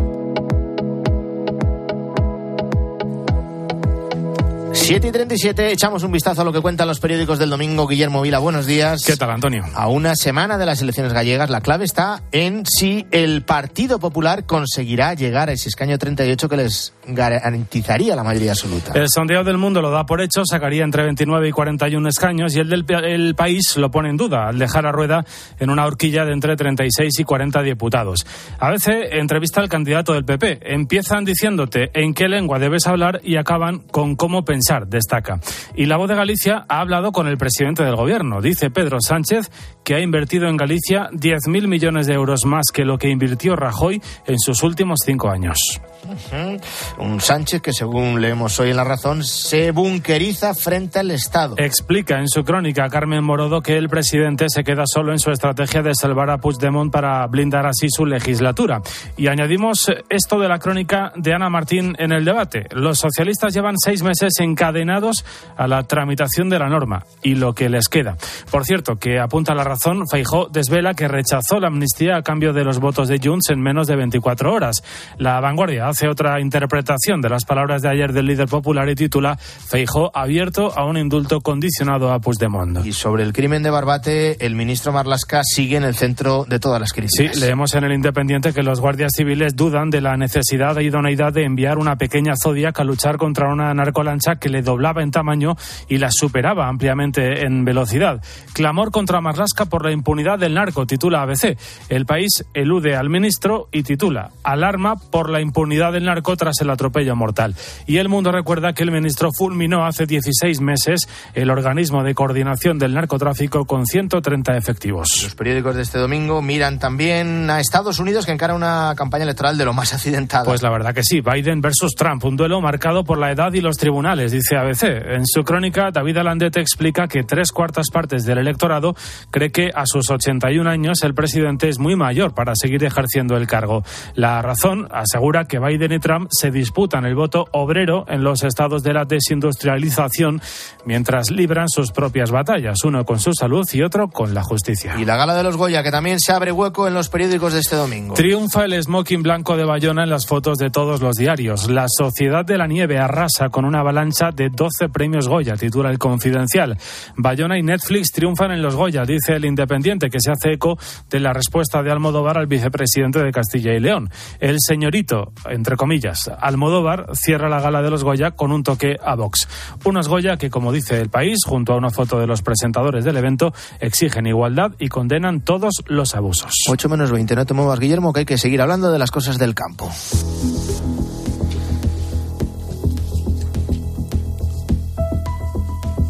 7 y 37, echamos un vistazo a lo que cuentan los periódicos del domingo. Guillermo Vila, buenos días. ¿Qué tal, Antonio? A una semana de las elecciones gallegas, la clave está en si el Partido Popular conseguirá llegar a ese escaño 38 que les garantizaría la mayoría absoluta. El sondeo del mundo lo da por hecho, sacaría entre 29 y 41 escaños y el del el país lo pone en duda al dejar a Rueda en una horquilla de entre 36 y 40 diputados. A veces entrevista al candidato del PP. Empiezan diciéndote en qué lengua debes hablar y acaban con cómo pensar, destaca. Y la voz de Galicia ha hablado con el presidente del gobierno. Dice Pedro Sánchez que ha invertido en Galicia 10.000 millones de euros más que lo que invirtió Rajoy en sus últimos cinco años. Ujú. Un Sánchez que, según leemos hoy en La Razón, se bunkeriza frente al Estado. Explica en su crónica Carmen Morodo que el presidente se queda solo en su estrategia de salvar a Puigdemont para blindar así su legislatura. Y añadimos esto de la crónica de Ana Martín en el debate. Los socialistas llevan seis meses encadenados a la tramitación de la norma y lo que les queda. Por cierto, que apunta la razón, Feijó desvela que rechazó la amnistía a cambio de los votos de Junts en menos de 24 horas. La vanguardia hace otra interpretación de las palabras de ayer del líder popular y titula Feijó abierto a un indulto condicionado a Puigdemont. Y sobre el crimen de Barbate, el ministro Marlasca sigue en el centro de todas las Sí, críticas. leemos en el Independiente que los guardias civiles dudan de la necesidad e idoneidad de enviar una pequeña Zodiac a luchar contra una narcolancha que le doblaba en tamaño y la superaba ampliamente en velocidad. Clamor contra Marlasca por la impunidad del narco, titula ABC. El país elude al ministro y titula Alarma por la impunidad del narco tras el atropello mortal. Y el mundo recuerda que el ministro fulminó hace 16 meses el organismo de coordinación del narcotráfico con 130 efectivos. Los periódicos de este domingo miran también a Estados Unidos que encara una campaña electoral de lo más accidentada. Pues la verdad que sí, Biden versus Trump, un duelo marcado por la edad y los tribunales, dice ABC. En su crónica, David Alandete explica que tres cuartas partes del electorado cree que a sus 81 años el presidente es muy mayor para seguir ejerciendo el cargo. La razón asegura que Biden y Trump se disputan el voto obrero en los estados de la desindustrialización mientras libran sus propias batallas, uno con su salud y otro con la justicia. Y la gala de los Goya, que también se abre hueco en los periódicos de este domingo. Triunfa el smoking blanco de Bayona en las fotos de todos los diarios. La Sociedad de la Nieve arrasa con una avalancha de 12 premios Goya, titula el Confidencial. Bayona y Netflix triunfan en los Goya, dice el Independiente, que se hace eco de la respuesta de Almodóvar al vicepresidente de Castilla y León. El señorito, entre comillas, Almodóvar cierra la gala de los Goya con un toque a Vox. Unos Goya que, como dice el país, junto a una foto de los presentadores del evento, exigen igualdad y condenan todos los abusos. 8 menos 20, no te muevas, Guillermo, que hay que seguir hablando de las cosas del campo.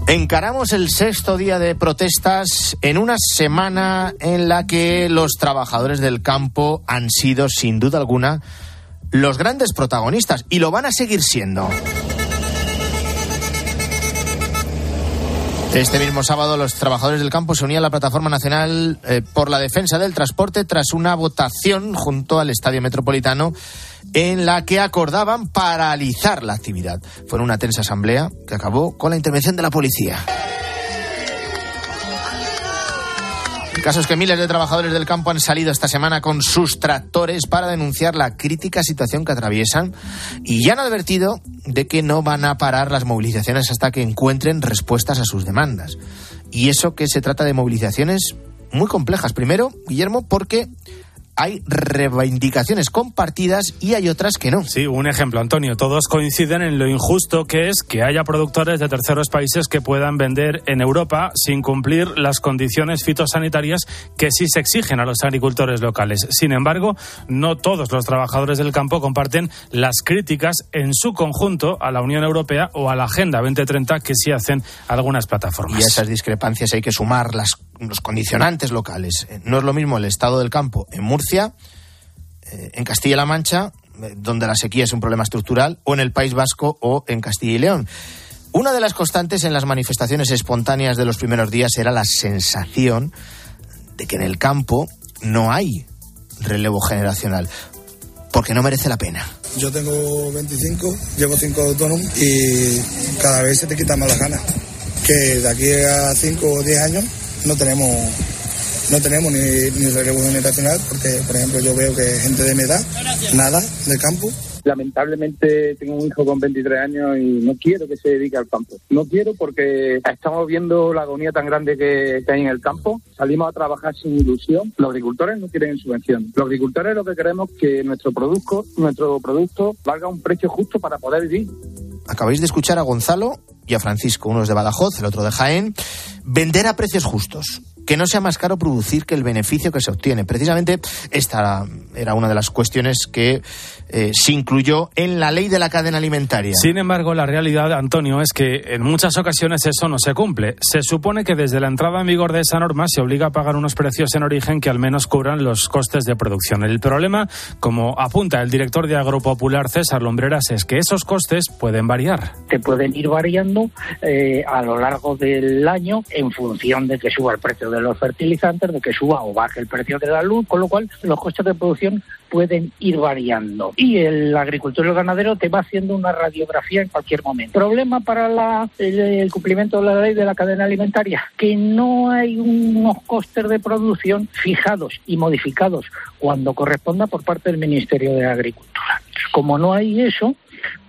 Encaramos el sexto día de protestas en una semana en la que los trabajadores del campo han sido, sin duda alguna, los grandes protagonistas y lo van a seguir siendo. Este mismo sábado los trabajadores del campo se unían a la Plataforma Nacional eh, por la Defensa del Transporte tras una votación junto al Estadio Metropolitano en la que acordaban paralizar la actividad. Fue una tensa asamblea que acabó con la intervención de la policía. El caso es que miles de trabajadores del campo han salido esta semana con sus tractores para denunciar la crítica situación que atraviesan y ya han advertido de que no van a parar las movilizaciones hasta que encuentren respuestas a sus demandas. Y eso que se trata de movilizaciones muy complejas. Primero, Guillermo, porque hay reivindicaciones compartidas y hay otras que no. Sí, un ejemplo, Antonio. Todos coinciden en lo injusto que es que haya productores de terceros países que puedan vender en Europa sin cumplir las condiciones fitosanitarias que sí se exigen a los agricultores locales. Sin embargo, no todos los trabajadores del campo comparten las críticas en su conjunto a la Unión Europea o a la Agenda 2030 que sí hacen algunas plataformas. Y a esas discrepancias hay que sumar las los condicionantes locales. Eh, no es lo mismo el estado del campo en Murcia, eh, en Castilla-La Mancha, eh, donde la sequía es un problema estructural, o en el País Vasco o en Castilla y León. Una de las constantes en las manifestaciones espontáneas de los primeros días era la sensación de que en el campo no hay relevo generacional, porque no merece la pena. Yo tengo 25, llevo 5 autónomos y cada vez se te quita más las ganas. Que de aquí a 5 o 10 años no tenemos no tenemos ni, ni relevo generacional porque, por ejemplo, yo veo que gente de mi edad, nada del campo. Lamentablemente tengo un hijo con 23 años y no quiero que se dedique al campo. No quiero porque estamos viendo la agonía tan grande que, que hay en el campo. Salimos a trabajar sin ilusión. Los agricultores no quieren subvención. Los agricultores lo que queremos es que nuestro producto, nuestro producto valga un precio justo para poder vivir. Acabáis de escuchar a Gonzalo y a Francisco, uno es de Badajoz, el otro de Jaén, vender a precios justos que no sea más caro producir que el beneficio que se obtiene. Precisamente esta era una de las cuestiones que eh, se incluyó en la ley de la cadena alimentaria. Sin embargo, la realidad, Antonio, es que en muchas ocasiones eso no se cumple. Se supone que desde la entrada en vigor de esa norma se obliga a pagar unos precios en origen que al menos cubran los costes de producción. El problema, como apunta el director de Agropopular César Lombreras, es que esos costes pueden variar. Que pueden ir variando eh, a lo largo del año en función de que suba el precio de los fertilizantes, de que suba o baje el precio de la luz, con lo cual los costes de producción pueden ir variando. Y el agricultor y el ganadero te va haciendo una radiografía en cualquier momento. Problema para la, el, el, cumplimiento de la ley de la cadena alimentaria, que no hay unos costes de producción fijados y modificados cuando corresponda por parte del Ministerio de Agricultura. Como no hay eso,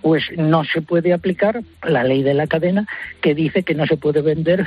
pues no se puede aplicar la ley de la cadena que dice que no se puede vender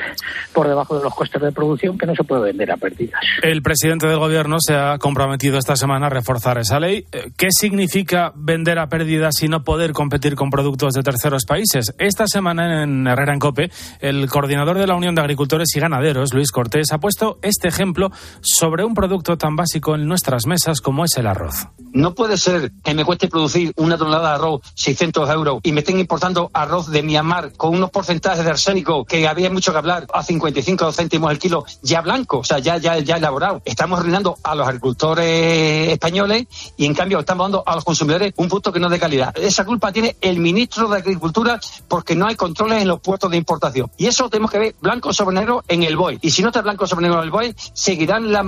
por debajo de los costes de producción, que no se puede vender a pérdidas. El presidente del gobierno se ha comprometido esta semana a reforzar esa ley. ¿Qué significa vender a pérdidas y no poder competir con productos de terceros países? Esta semana en Herrera en Cope, el coordinador de la Unión de Agricultores y Ganaderos, Luis Cortés, ha puesto este ejemplo sobre un producto tan básico en nuestras mesas como es el arroz. No puede ser que me cueste producir una tonelada de arroz 600 600 euros y me estén importando arroz de Myanmar con unos porcentajes de arsénico que había mucho que hablar a 55 céntimos el kilo ya blanco, o sea, ya, ya, ya elaborado. Estamos arruinando a los agricultores españoles y en cambio estamos dando a los consumidores un producto que no es de calidad. Esa culpa tiene el ministro de Agricultura porque no hay controles en los puertos de importación. Y eso tenemos que ver blanco sobre negro en el BOE. Y si no está blanco sobre negro en el BOE, seguirán las,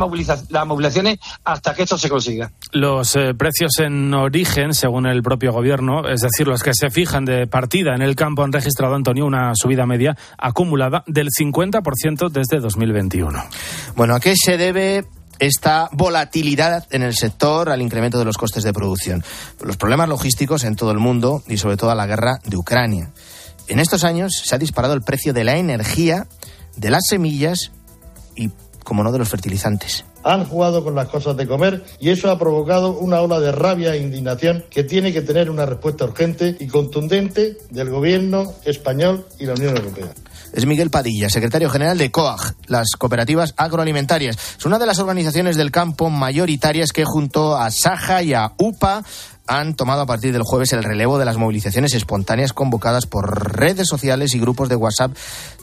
las movilizaciones hasta que esto se consiga. Los eh, precios en origen, según el propio gobierno, es decir, los que se fijan de partida en el campo, han registrado, Antonio, una subida media acumulada del 50% desde 2021. Bueno, ¿a qué se debe esta volatilidad en el sector al incremento de los costes de producción? Los problemas logísticos en todo el mundo y sobre todo a la guerra de Ucrania. En estos años se ha disparado el precio de la energía, de las semillas y, como no, de los fertilizantes han jugado con las cosas de comer y eso ha provocado una ola de rabia e indignación que tiene que tener una respuesta urgente y contundente del gobierno español y la Unión Europea es Miguel Padilla, secretario general de COAG, las cooperativas agroalimentarias. Es una de las organizaciones del campo mayoritarias que junto a Saja y a UPA han tomado a partir del jueves el relevo de las movilizaciones espontáneas convocadas por redes sociales y grupos de WhatsApp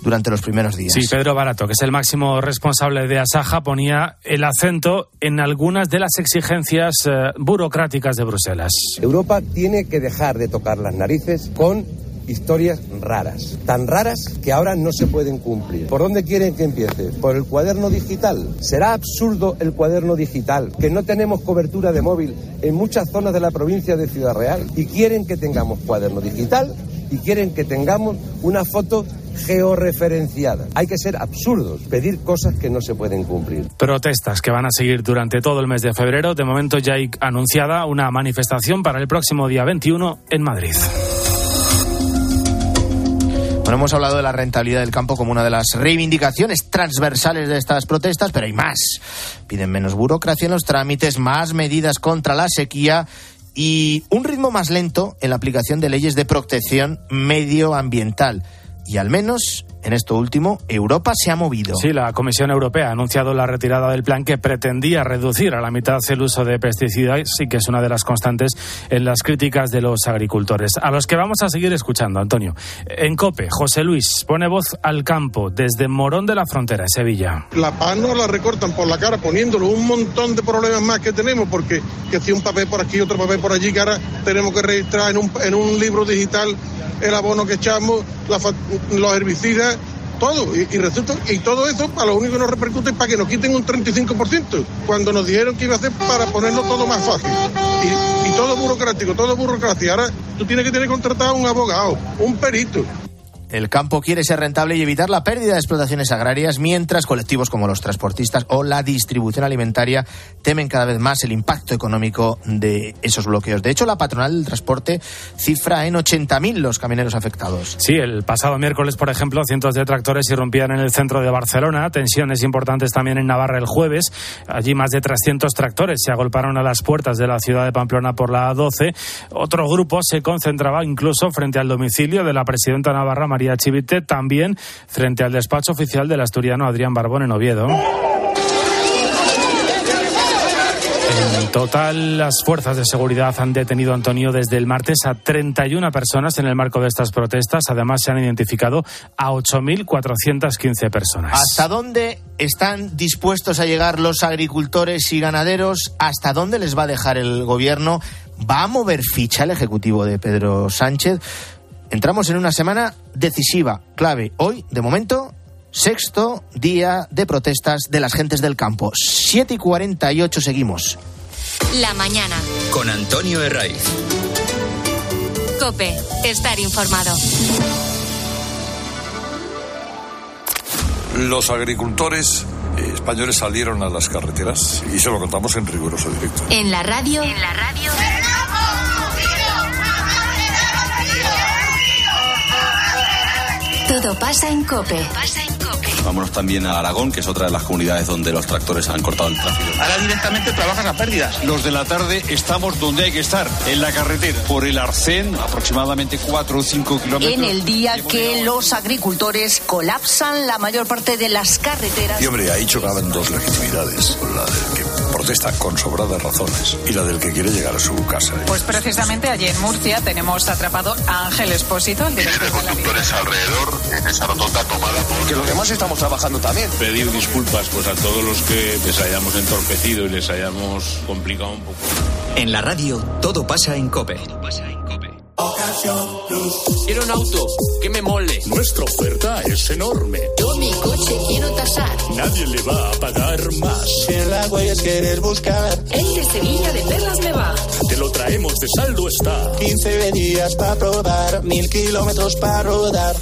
durante los primeros días. Sí, Pedro Barato, que es el máximo responsable de Asaja, ponía el acento en algunas de las exigencias eh, burocráticas de Bruselas. Europa tiene que dejar de tocar las narices con historias raras, tan raras que ahora no se pueden cumplir. ¿Por dónde quieren que empiece? ¿Por el cuaderno digital? ¿Será absurdo el cuaderno digital? Que no tenemos cobertura de móvil en muchas zonas de la provincia de Ciudad Real y quieren que tengamos cuaderno digital y quieren que tengamos una foto georreferenciada. Hay que ser absurdos, pedir cosas que no se pueden cumplir. Protestas que van a seguir durante todo el mes de febrero. De momento ya hay anunciada una manifestación para el próximo día 21 en Madrid hemos hablado de la rentabilidad del campo como una de las reivindicaciones transversales de estas protestas, pero hay más. Piden menos burocracia en los trámites, más medidas contra la sequía y un ritmo más lento en la aplicación de leyes de protección medioambiental. Y al menos en esto último, Europa se ha movido. Sí, la Comisión Europea ha anunciado la retirada del plan que pretendía reducir a la mitad el uso de pesticidas y que es una de las constantes en las críticas de los agricultores, a los que vamos a seguir escuchando, Antonio. En COPE, José Luis pone voz al campo desde Morón de la Frontera, Sevilla. La paz no la recortan por la cara poniéndolo un montón de problemas más que tenemos, porque que si un papel por aquí, otro papel por allí, que ahora tenemos que registrar en un, en un libro digital el abono que echamos, los herbicidas, todo. Y, resulta, y todo eso, a lo único que nos repercute es para que nos quiten un 35%, cuando nos dijeron que iba a hacer para ponerlo todo más fácil. Y, y todo burocrático, todo burocracia. Ahora tú tienes que tener contratado un abogado, un perito. El campo quiere ser rentable y evitar la pérdida de explotaciones agrarias, mientras colectivos como los transportistas o la distribución alimentaria temen cada vez más el impacto económico de esos bloqueos. De hecho, la patronal del transporte cifra en 80.000 los camioneros afectados. Sí, el pasado miércoles, por ejemplo, cientos de tractores irrumpían en el centro de Barcelona. Tensiones importantes también en Navarra el jueves. Allí más de 300 tractores se agolparon a las puertas de la ciudad de Pamplona por la A12. Otro grupo se concentraba incluso frente al domicilio de la presidenta navarra, Chivite, también frente al despacho oficial del asturiano Adrián Barbón en Oviedo. En total, las fuerzas de seguridad han detenido, Antonio, desde el martes a 31 personas en el marco de estas protestas. Además, se han identificado a 8.415 personas. ¿Hasta dónde están dispuestos a llegar los agricultores y ganaderos? ¿Hasta dónde les va a dejar el gobierno? ¿Va a mover ficha el Ejecutivo de Pedro Sánchez? Entramos en una semana decisiva, clave. Hoy, de momento, sexto día de protestas de las gentes del campo. 7 y 48 seguimos. La mañana. Con Antonio Herraiz. Cope, estar informado. Los agricultores españoles salieron a las carreteras y se lo contamos en riguroso directo. En la radio. En la radio. Todo pasa en COPE. Vámonos también a Aragón, que es otra de las comunidades donde los tractores han cortado el tráfico. Ahora directamente trabajan a pérdidas. Los de la tarde estamos donde hay que estar, en la carretera, por el Arcén, aproximadamente 4 o 5 kilómetros. En el día que los agricultores colapsan la mayor parte de las carreteras. Y hombre, ahí chocaban dos legitimidades. La del que protesta con sobradas razones y la del que quiere llegar a su casa. Pues precisamente allí en Murcia tenemos atrapado a Ángel Espósito, el director de la conductores alrededor en esa rotonda tomada por... Que los demás estamos trabajando también. Pedir disculpas pues a todos los que les hayamos entorpecido y les hayamos complicado un poco. En la radio todo pasa en COPE. Quiero un auto que me mole. Nuestra oferta es enorme. Yo mi coche quiero tasar. Nadie le va a pagar más. Si en la huellas quieres buscar. El de Sevilla de Perlas me va. Te lo traemos de saldo está. 15 días para probar. Mil kilómetros para rodar.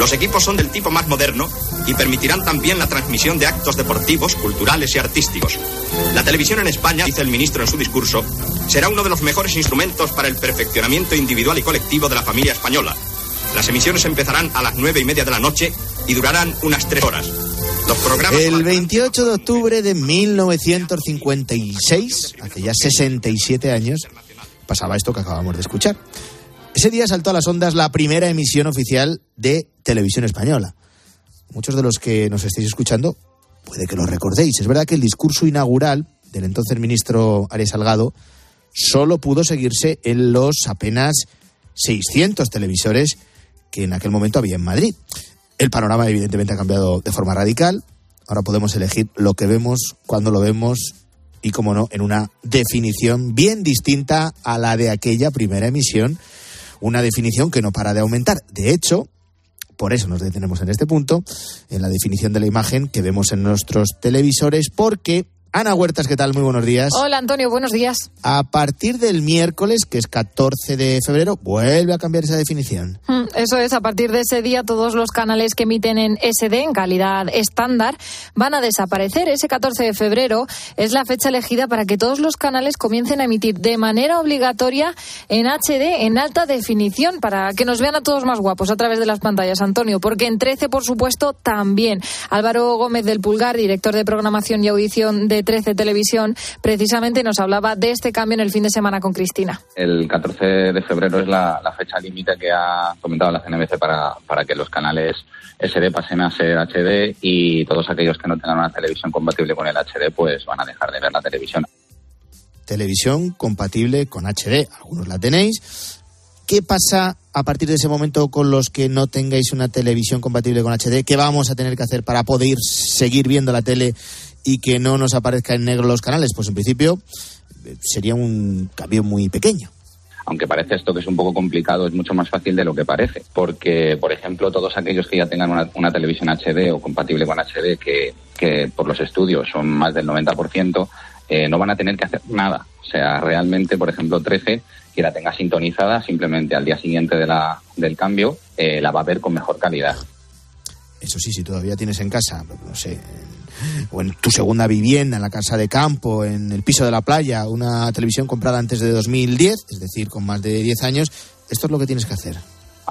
Los equipos son del tipo más moderno y permitirán también la transmisión de actos deportivos, culturales y artísticos. La televisión en España, dice el ministro en su discurso, será uno de los mejores instrumentos para el perfeccionamiento individual y colectivo de la familia española. Las emisiones empezarán a las nueve y media de la noche y durarán unas tres horas. Los programas El 28 de octubre de 1956, hace ya 67 años, pasaba esto que acabamos de escuchar. Ese día saltó a las ondas la primera emisión oficial de televisión española. Muchos de los que nos estéis escuchando puede que lo recordéis. Es verdad que el discurso inaugural del entonces ministro Arias Salgado solo pudo seguirse en los apenas 600 televisores que en aquel momento había en Madrid. El panorama evidentemente ha cambiado de forma radical. Ahora podemos elegir lo que vemos, cuando lo vemos y, como no, en una definición bien distinta a la de aquella primera emisión. Una definición que no para de aumentar. De hecho, por eso nos detenemos en este punto, en la definición de la imagen que vemos en nuestros televisores, porque Ana Huertas, ¿qué tal? Muy buenos días. Hola Antonio, buenos días. A partir del miércoles, que es 14 de febrero, vuelve a cambiar esa definición. Mm, Eso es, a partir de ese día todos los canales que emiten en SD, en calidad estándar, van a desaparecer. Ese 14 de febrero es la fecha elegida para que todos los canales comiencen a emitir de manera obligatoria en HD, en alta definición, para que nos vean a todos más guapos a través de las pantallas, Antonio, porque en 13, por supuesto, también. Álvaro Gómez del Pulgar, director de programación y audición de 13 Televisión, precisamente nos hablaba de este cambio en el fin de semana con Cristina. El 14 de febrero es la, la fecha límite que ha comentado la CNBC para, para que los canales SD pasen a ser HD y todos aquellos que no tengan una televisión compatible con el HD pues van a dejar de ver la televisión. Televisión compatible con HD, algunos la tenéis. ¿Qué pasa a partir de ese momento con los que no tengáis una televisión compatible con HD? ¿Qué vamos a tener que hacer para poder seguir viendo la tele y que no nos aparezca en negro los canales? Pues en principio eh, sería un cambio muy pequeño. Aunque parece esto que es un poco complicado, es mucho más fácil de lo que parece. Porque, por ejemplo, todos aquellos que ya tengan una, televisión HD o compatible con HD, que, que por los estudios son más del 90%, eh, no van a tener que hacer nada. O sea, realmente, por ejemplo, 13, que la tenga sintonizada, simplemente al día siguiente de la, del cambio, eh, la va a ver con mejor calidad. Eso sí, si todavía tienes en casa, no sé, o en tu segunda vivienda, en la casa de campo, en el piso de la playa, una televisión comprada antes de 2010, es decir, con más de 10 años, esto es lo que tienes que hacer.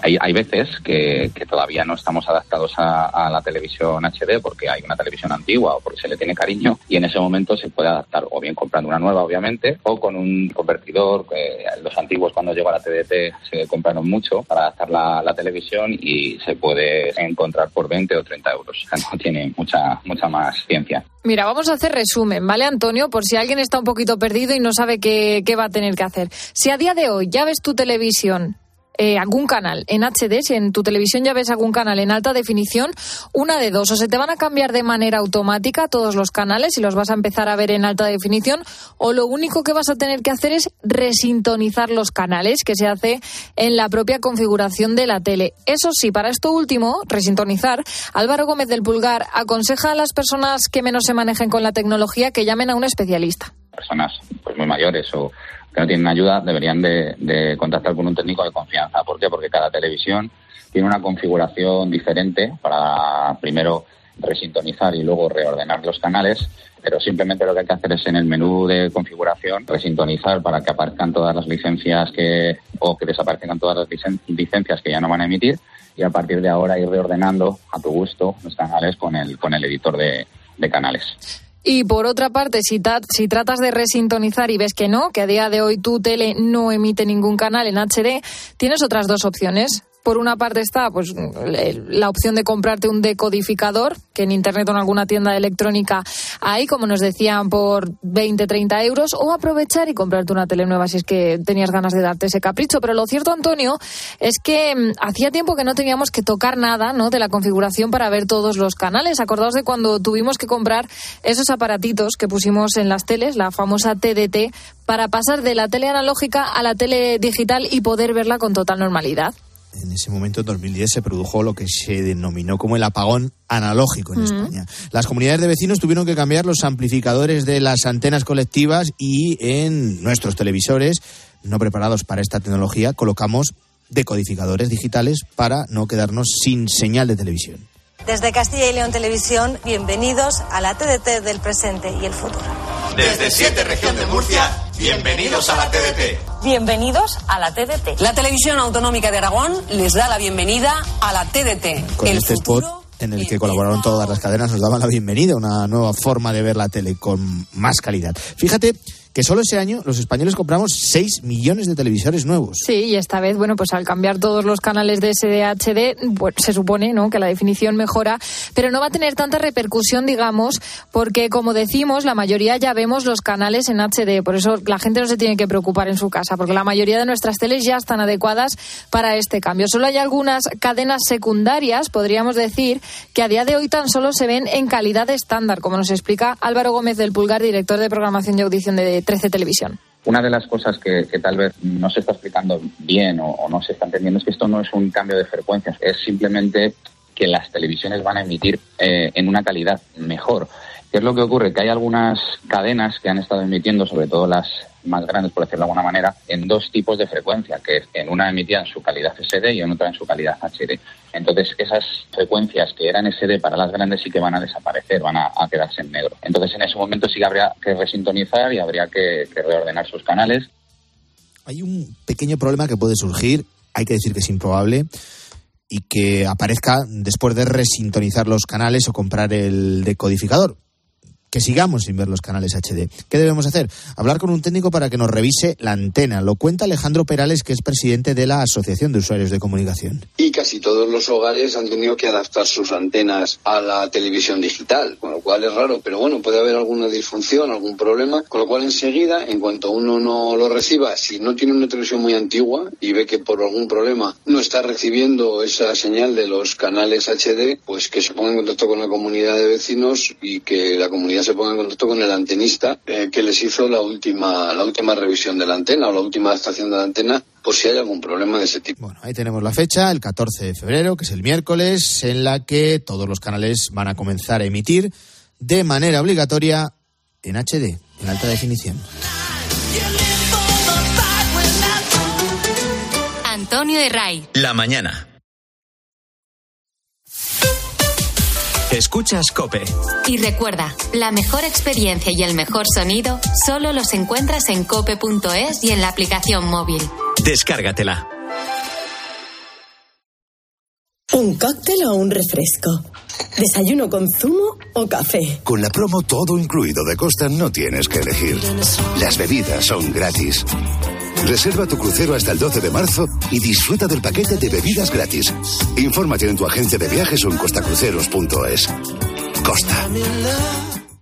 Hay, hay veces que, que todavía no estamos adaptados a, la televisión HD porque hay una televisión antigua o porque se le tiene cariño y en ese momento se puede adaptar o bien comprando una nueva obviamente o con un convertidor eh, los antiguos cuando llegó a la TDT se compraron mucho para adaptar la, la televisión y se puede encontrar por 20 o 30 euros no tiene mucha mucha más ciencia Mira, vamos a hacer resumen, ¿vale, Antonio? Por si alguien está un poquito perdido y no sabe qué, qué va a tener que hacer. Si a día de hoy ya ves tu televisión eh, algún canal en HD, si en tu televisión ya ves algún canal en alta definición, una de dos, o se te van a cambiar de manera automática todos los canales y los vas a empezar a ver en alta definición, o lo único que vas a tener que hacer es resintonizar los canales, que se hace en la propia configuración de la tele. Eso sí, para esto último, resintonizar, Álvaro Gómez del Pulgar aconseja a las personas que menos se manejen con la tecnología que llamen a un especialista. personas pues muy mayores o que no tienen ayuda deberían de, de contactar con un técnico de confianza. ¿Por qué? Porque cada televisión tiene una configuración diferente para primero resintonizar y luego reordenar los canales, pero simplemente lo que hay que hacer es en el menú de configuración resintonizar para que aparezcan todas las licencias que o que desaparezcan todas las licen- licencias que ya no van a emitir y a partir de ahora ir reordenando a tu gusto los canales con el con el editor de canales. Y por otra parte, si, si tratas de resintonizar y ves que no, que a día de hoy tu tele no emite ningún canal en HD, tienes otras dos opciones. Por una parte está pues la opción de comprarte un decodificador, que en internet o en alguna tienda electrónica hay, como nos decían, por 20, 30 euros, o aprovechar y comprarte una tele nueva si es que tenías ganas de darte ese capricho. Pero lo cierto, Antonio, es que mm, hacía tiempo que no teníamos que tocar nada ¿no? de la configuración para ver todos los canales. Acordaos de cuando tuvimos que comprar esos aparatitos que pusimos en las teles, la famosa TDT, para pasar de la tele analógica a la tele digital y poder verla con total normalidad. En ese momento, en 2010, se produjo lo que se denominó como el apagón analógico en España. Las comunidades de vecinos tuvieron que cambiar los amplificadores de las antenas colectivas y en nuestros televisores, no preparados para esta tecnología, colocamos decodificadores digitales para no quedarnos sin señal de televisión. Desde Castilla y León Televisión, bienvenidos a la TDT del presente y el futuro. Desde Siete Región de Murcia, bienvenidos a la TDT. Bienvenidos a la TDT. La Televisión Autonómica de Aragón les da la bienvenida a la TDT. Con este spot en el que colaboraron todas las cadenas nos daban la bienvenida, una nueva forma de ver la tele con más calidad. Fíjate que solo ese año los españoles compramos 6 millones de televisores nuevos. Sí, y esta vez, bueno, pues al cambiar todos los canales de SDHD, pues se supone, ¿no?, que la definición mejora, pero no va a tener tanta repercusión, digamos, porque como decimos, la mayoría ya vemos los canales en HD, por eso la gente no se tiene que preocupar en su casa, porque la mayoría de nuestras teles ya están adecuadas para este cambio. Solo hay algunas cadenas secundarias, podríamos decir, que a día de hoy tan solo se ven en calidad estándar, como nos explica Álvaro Gómez del Pulgar, director de programación y audición de 13 Televisión. Una de las cosas que, tal vez no se está explicando bien o, no se está entendiendo es que esto no es un cambio de frecuencias, es simplemente que las televisiones van a emitir eh, en una calidad mejor. ¿Qué es lo que ocurre? Que hay algunas cadenas que han estado emitiendo, sobre todo las más grandes, por decirlo de alguna manera, en dos tipos de frecuencia, que en una emitida en su calidad SD y en otra en su calidad HD. Entonces, esas frecuencias que eran SD para las grandes sí que van a desaparecer, van a, quedarse en negro. Entonces, en ese momento sí que habría que resintonizar y habría que reordenar sus canales. Hay un pequeño problema que puede surgir, hay que decir que es improbable, y que aparezca después de resintonizar los canales o comprar el decodificador que sigamos sin ver los canales HD. ¿Qué debemos hacer? Hablar con un técnico para que nos revise la antena. Lo cuenta Alejandro Perales, que es presidente de la Asociación de Usuarios de Comunicación. Y casi todos los hogares han tenido que adaptar sus antenas a la televisión digital, con lo cual es raro, pero bueno, puede haber alguna disfunción, algún problema, con lo cual enseguida, en cuanto uno no lo reciba, si no tiene una televisión muy antigua y ve que por algún problema no está recibiendo esa señal de los canales HD, pues que se ponga en contacto con la comunidad de vecinos y que la comunidad se ponga en contacto con el antenista eh, que les hizo la última, la última revisión de la antena o la última estación de la antena por si hay algún problema de ese tipo. Bueno, ahí tenemos la fecha, el 14 de febrero, que es el miércoles, en la que todos los canales van a comenzar a emitir de manera obligatoria en HD, en alta definición. Antonio de Ray. La mañana. Escuchas Cope. Y recuerda, la mejor experiencia y el mejor sonido solo los encuentras en cope.es y en la aplicación móvil. Descárgatela. ¿Un cóctel o un refresco? ¿Desayuno con zumo o café? Con la promo todo incluido de Costa no tienes que elegir. Las bebidas son gratis. Reserva tu crucero hasta el 12 de marzo y disfruta del paquete de bebidas gratis. Infórmate en tu agencia de viajes o en costacruceros.es. Costa.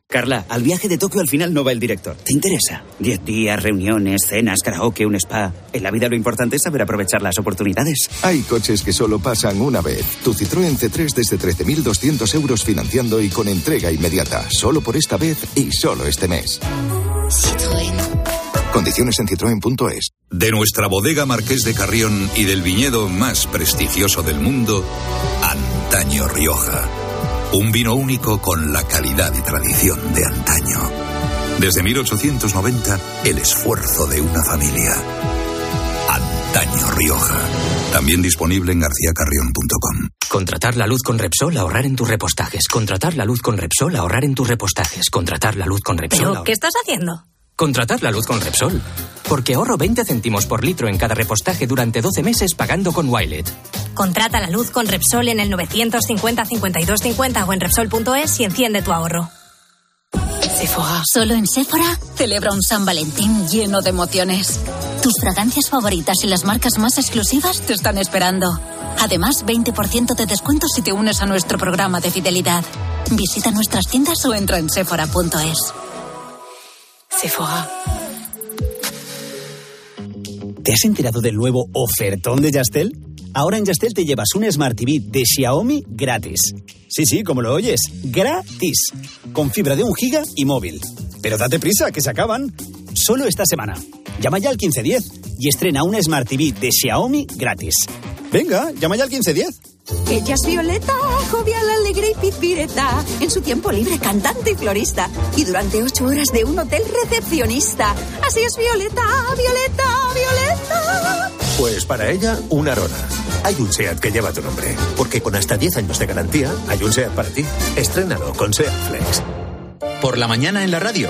Carla, al viaje de Tokio al final no va el director. ¿Te interesa? Diez días, reuniones, cenas, karaoke, un spa. En la vida lo importante es saber aprovechar las oportunidades. Hay coches que solo pasan una vez. Tu Citroën C3 desde 13.200 euros financiando y con entrega inmediata. Solo por esta vez y solo este mes. Citroën. Condiciones en citroen.es. De nuestra bodega Marqués de Carrión y del viñedo más prestigioso del mundo, Antaño Rioja. Un vino único con la calidad y tradición de antaño. Desde 1890, el esfuerzo de una familia. Antaño Rioja. También disponible en garcíacarrión.com. Contratar la luz con Repsol, ahorrar en tus repostajes. Contratar la luz con Repsol, ahorrar en tus repostajes. Contratar la luz con Repsol. ¿Pero qué estás haciendo? Contratar la luz con Repsol. Porque ahorro 20 céntimos por litro en cada repostaje durante 12 meses pagando con Wilet. Contrata la luz con Repsol en el 950 5250 o en Repsol.es y enciende tu ahorro. Sephora. Solo en Sephora celebra un San Valentín lleno de emociones. Tus fragancias favoritas y las marcas más exclusivas te están esperando. Además, 20% de descuento si te unes a nuestro programa de fidelidad. Visita nuestras tiendas o entra en sephora.es. Sephora. ¿Te has enterado del nuevo ofertón de Yastel? Ahora en Yastel te llevas un Smart TV de Xiaomi gratis. Sí, sí, como lo oyes, gratis. Con fibra de un giga y móvil. Pero date prisa, que se acaban. Solo esta semana. Llama ya al 1510 y estrena un Smart TV de Xiaomi gratis. Venga, llama ya al 1510. Ella es Violeta, jovial, alegre y pizpireta. En su tiempo libre, cantante y florista. Y durante ocho horas de un hotel recepcionista. Así es Violeta, Violeta, Violeta. Pues para ella, una Arona. Hay un SEAT que lleva tu nombre. Porque con hasta 10 años de garantía, hay un SEAT para ti. Estrénalo con SEAT Flex. Por la mañana en la radio.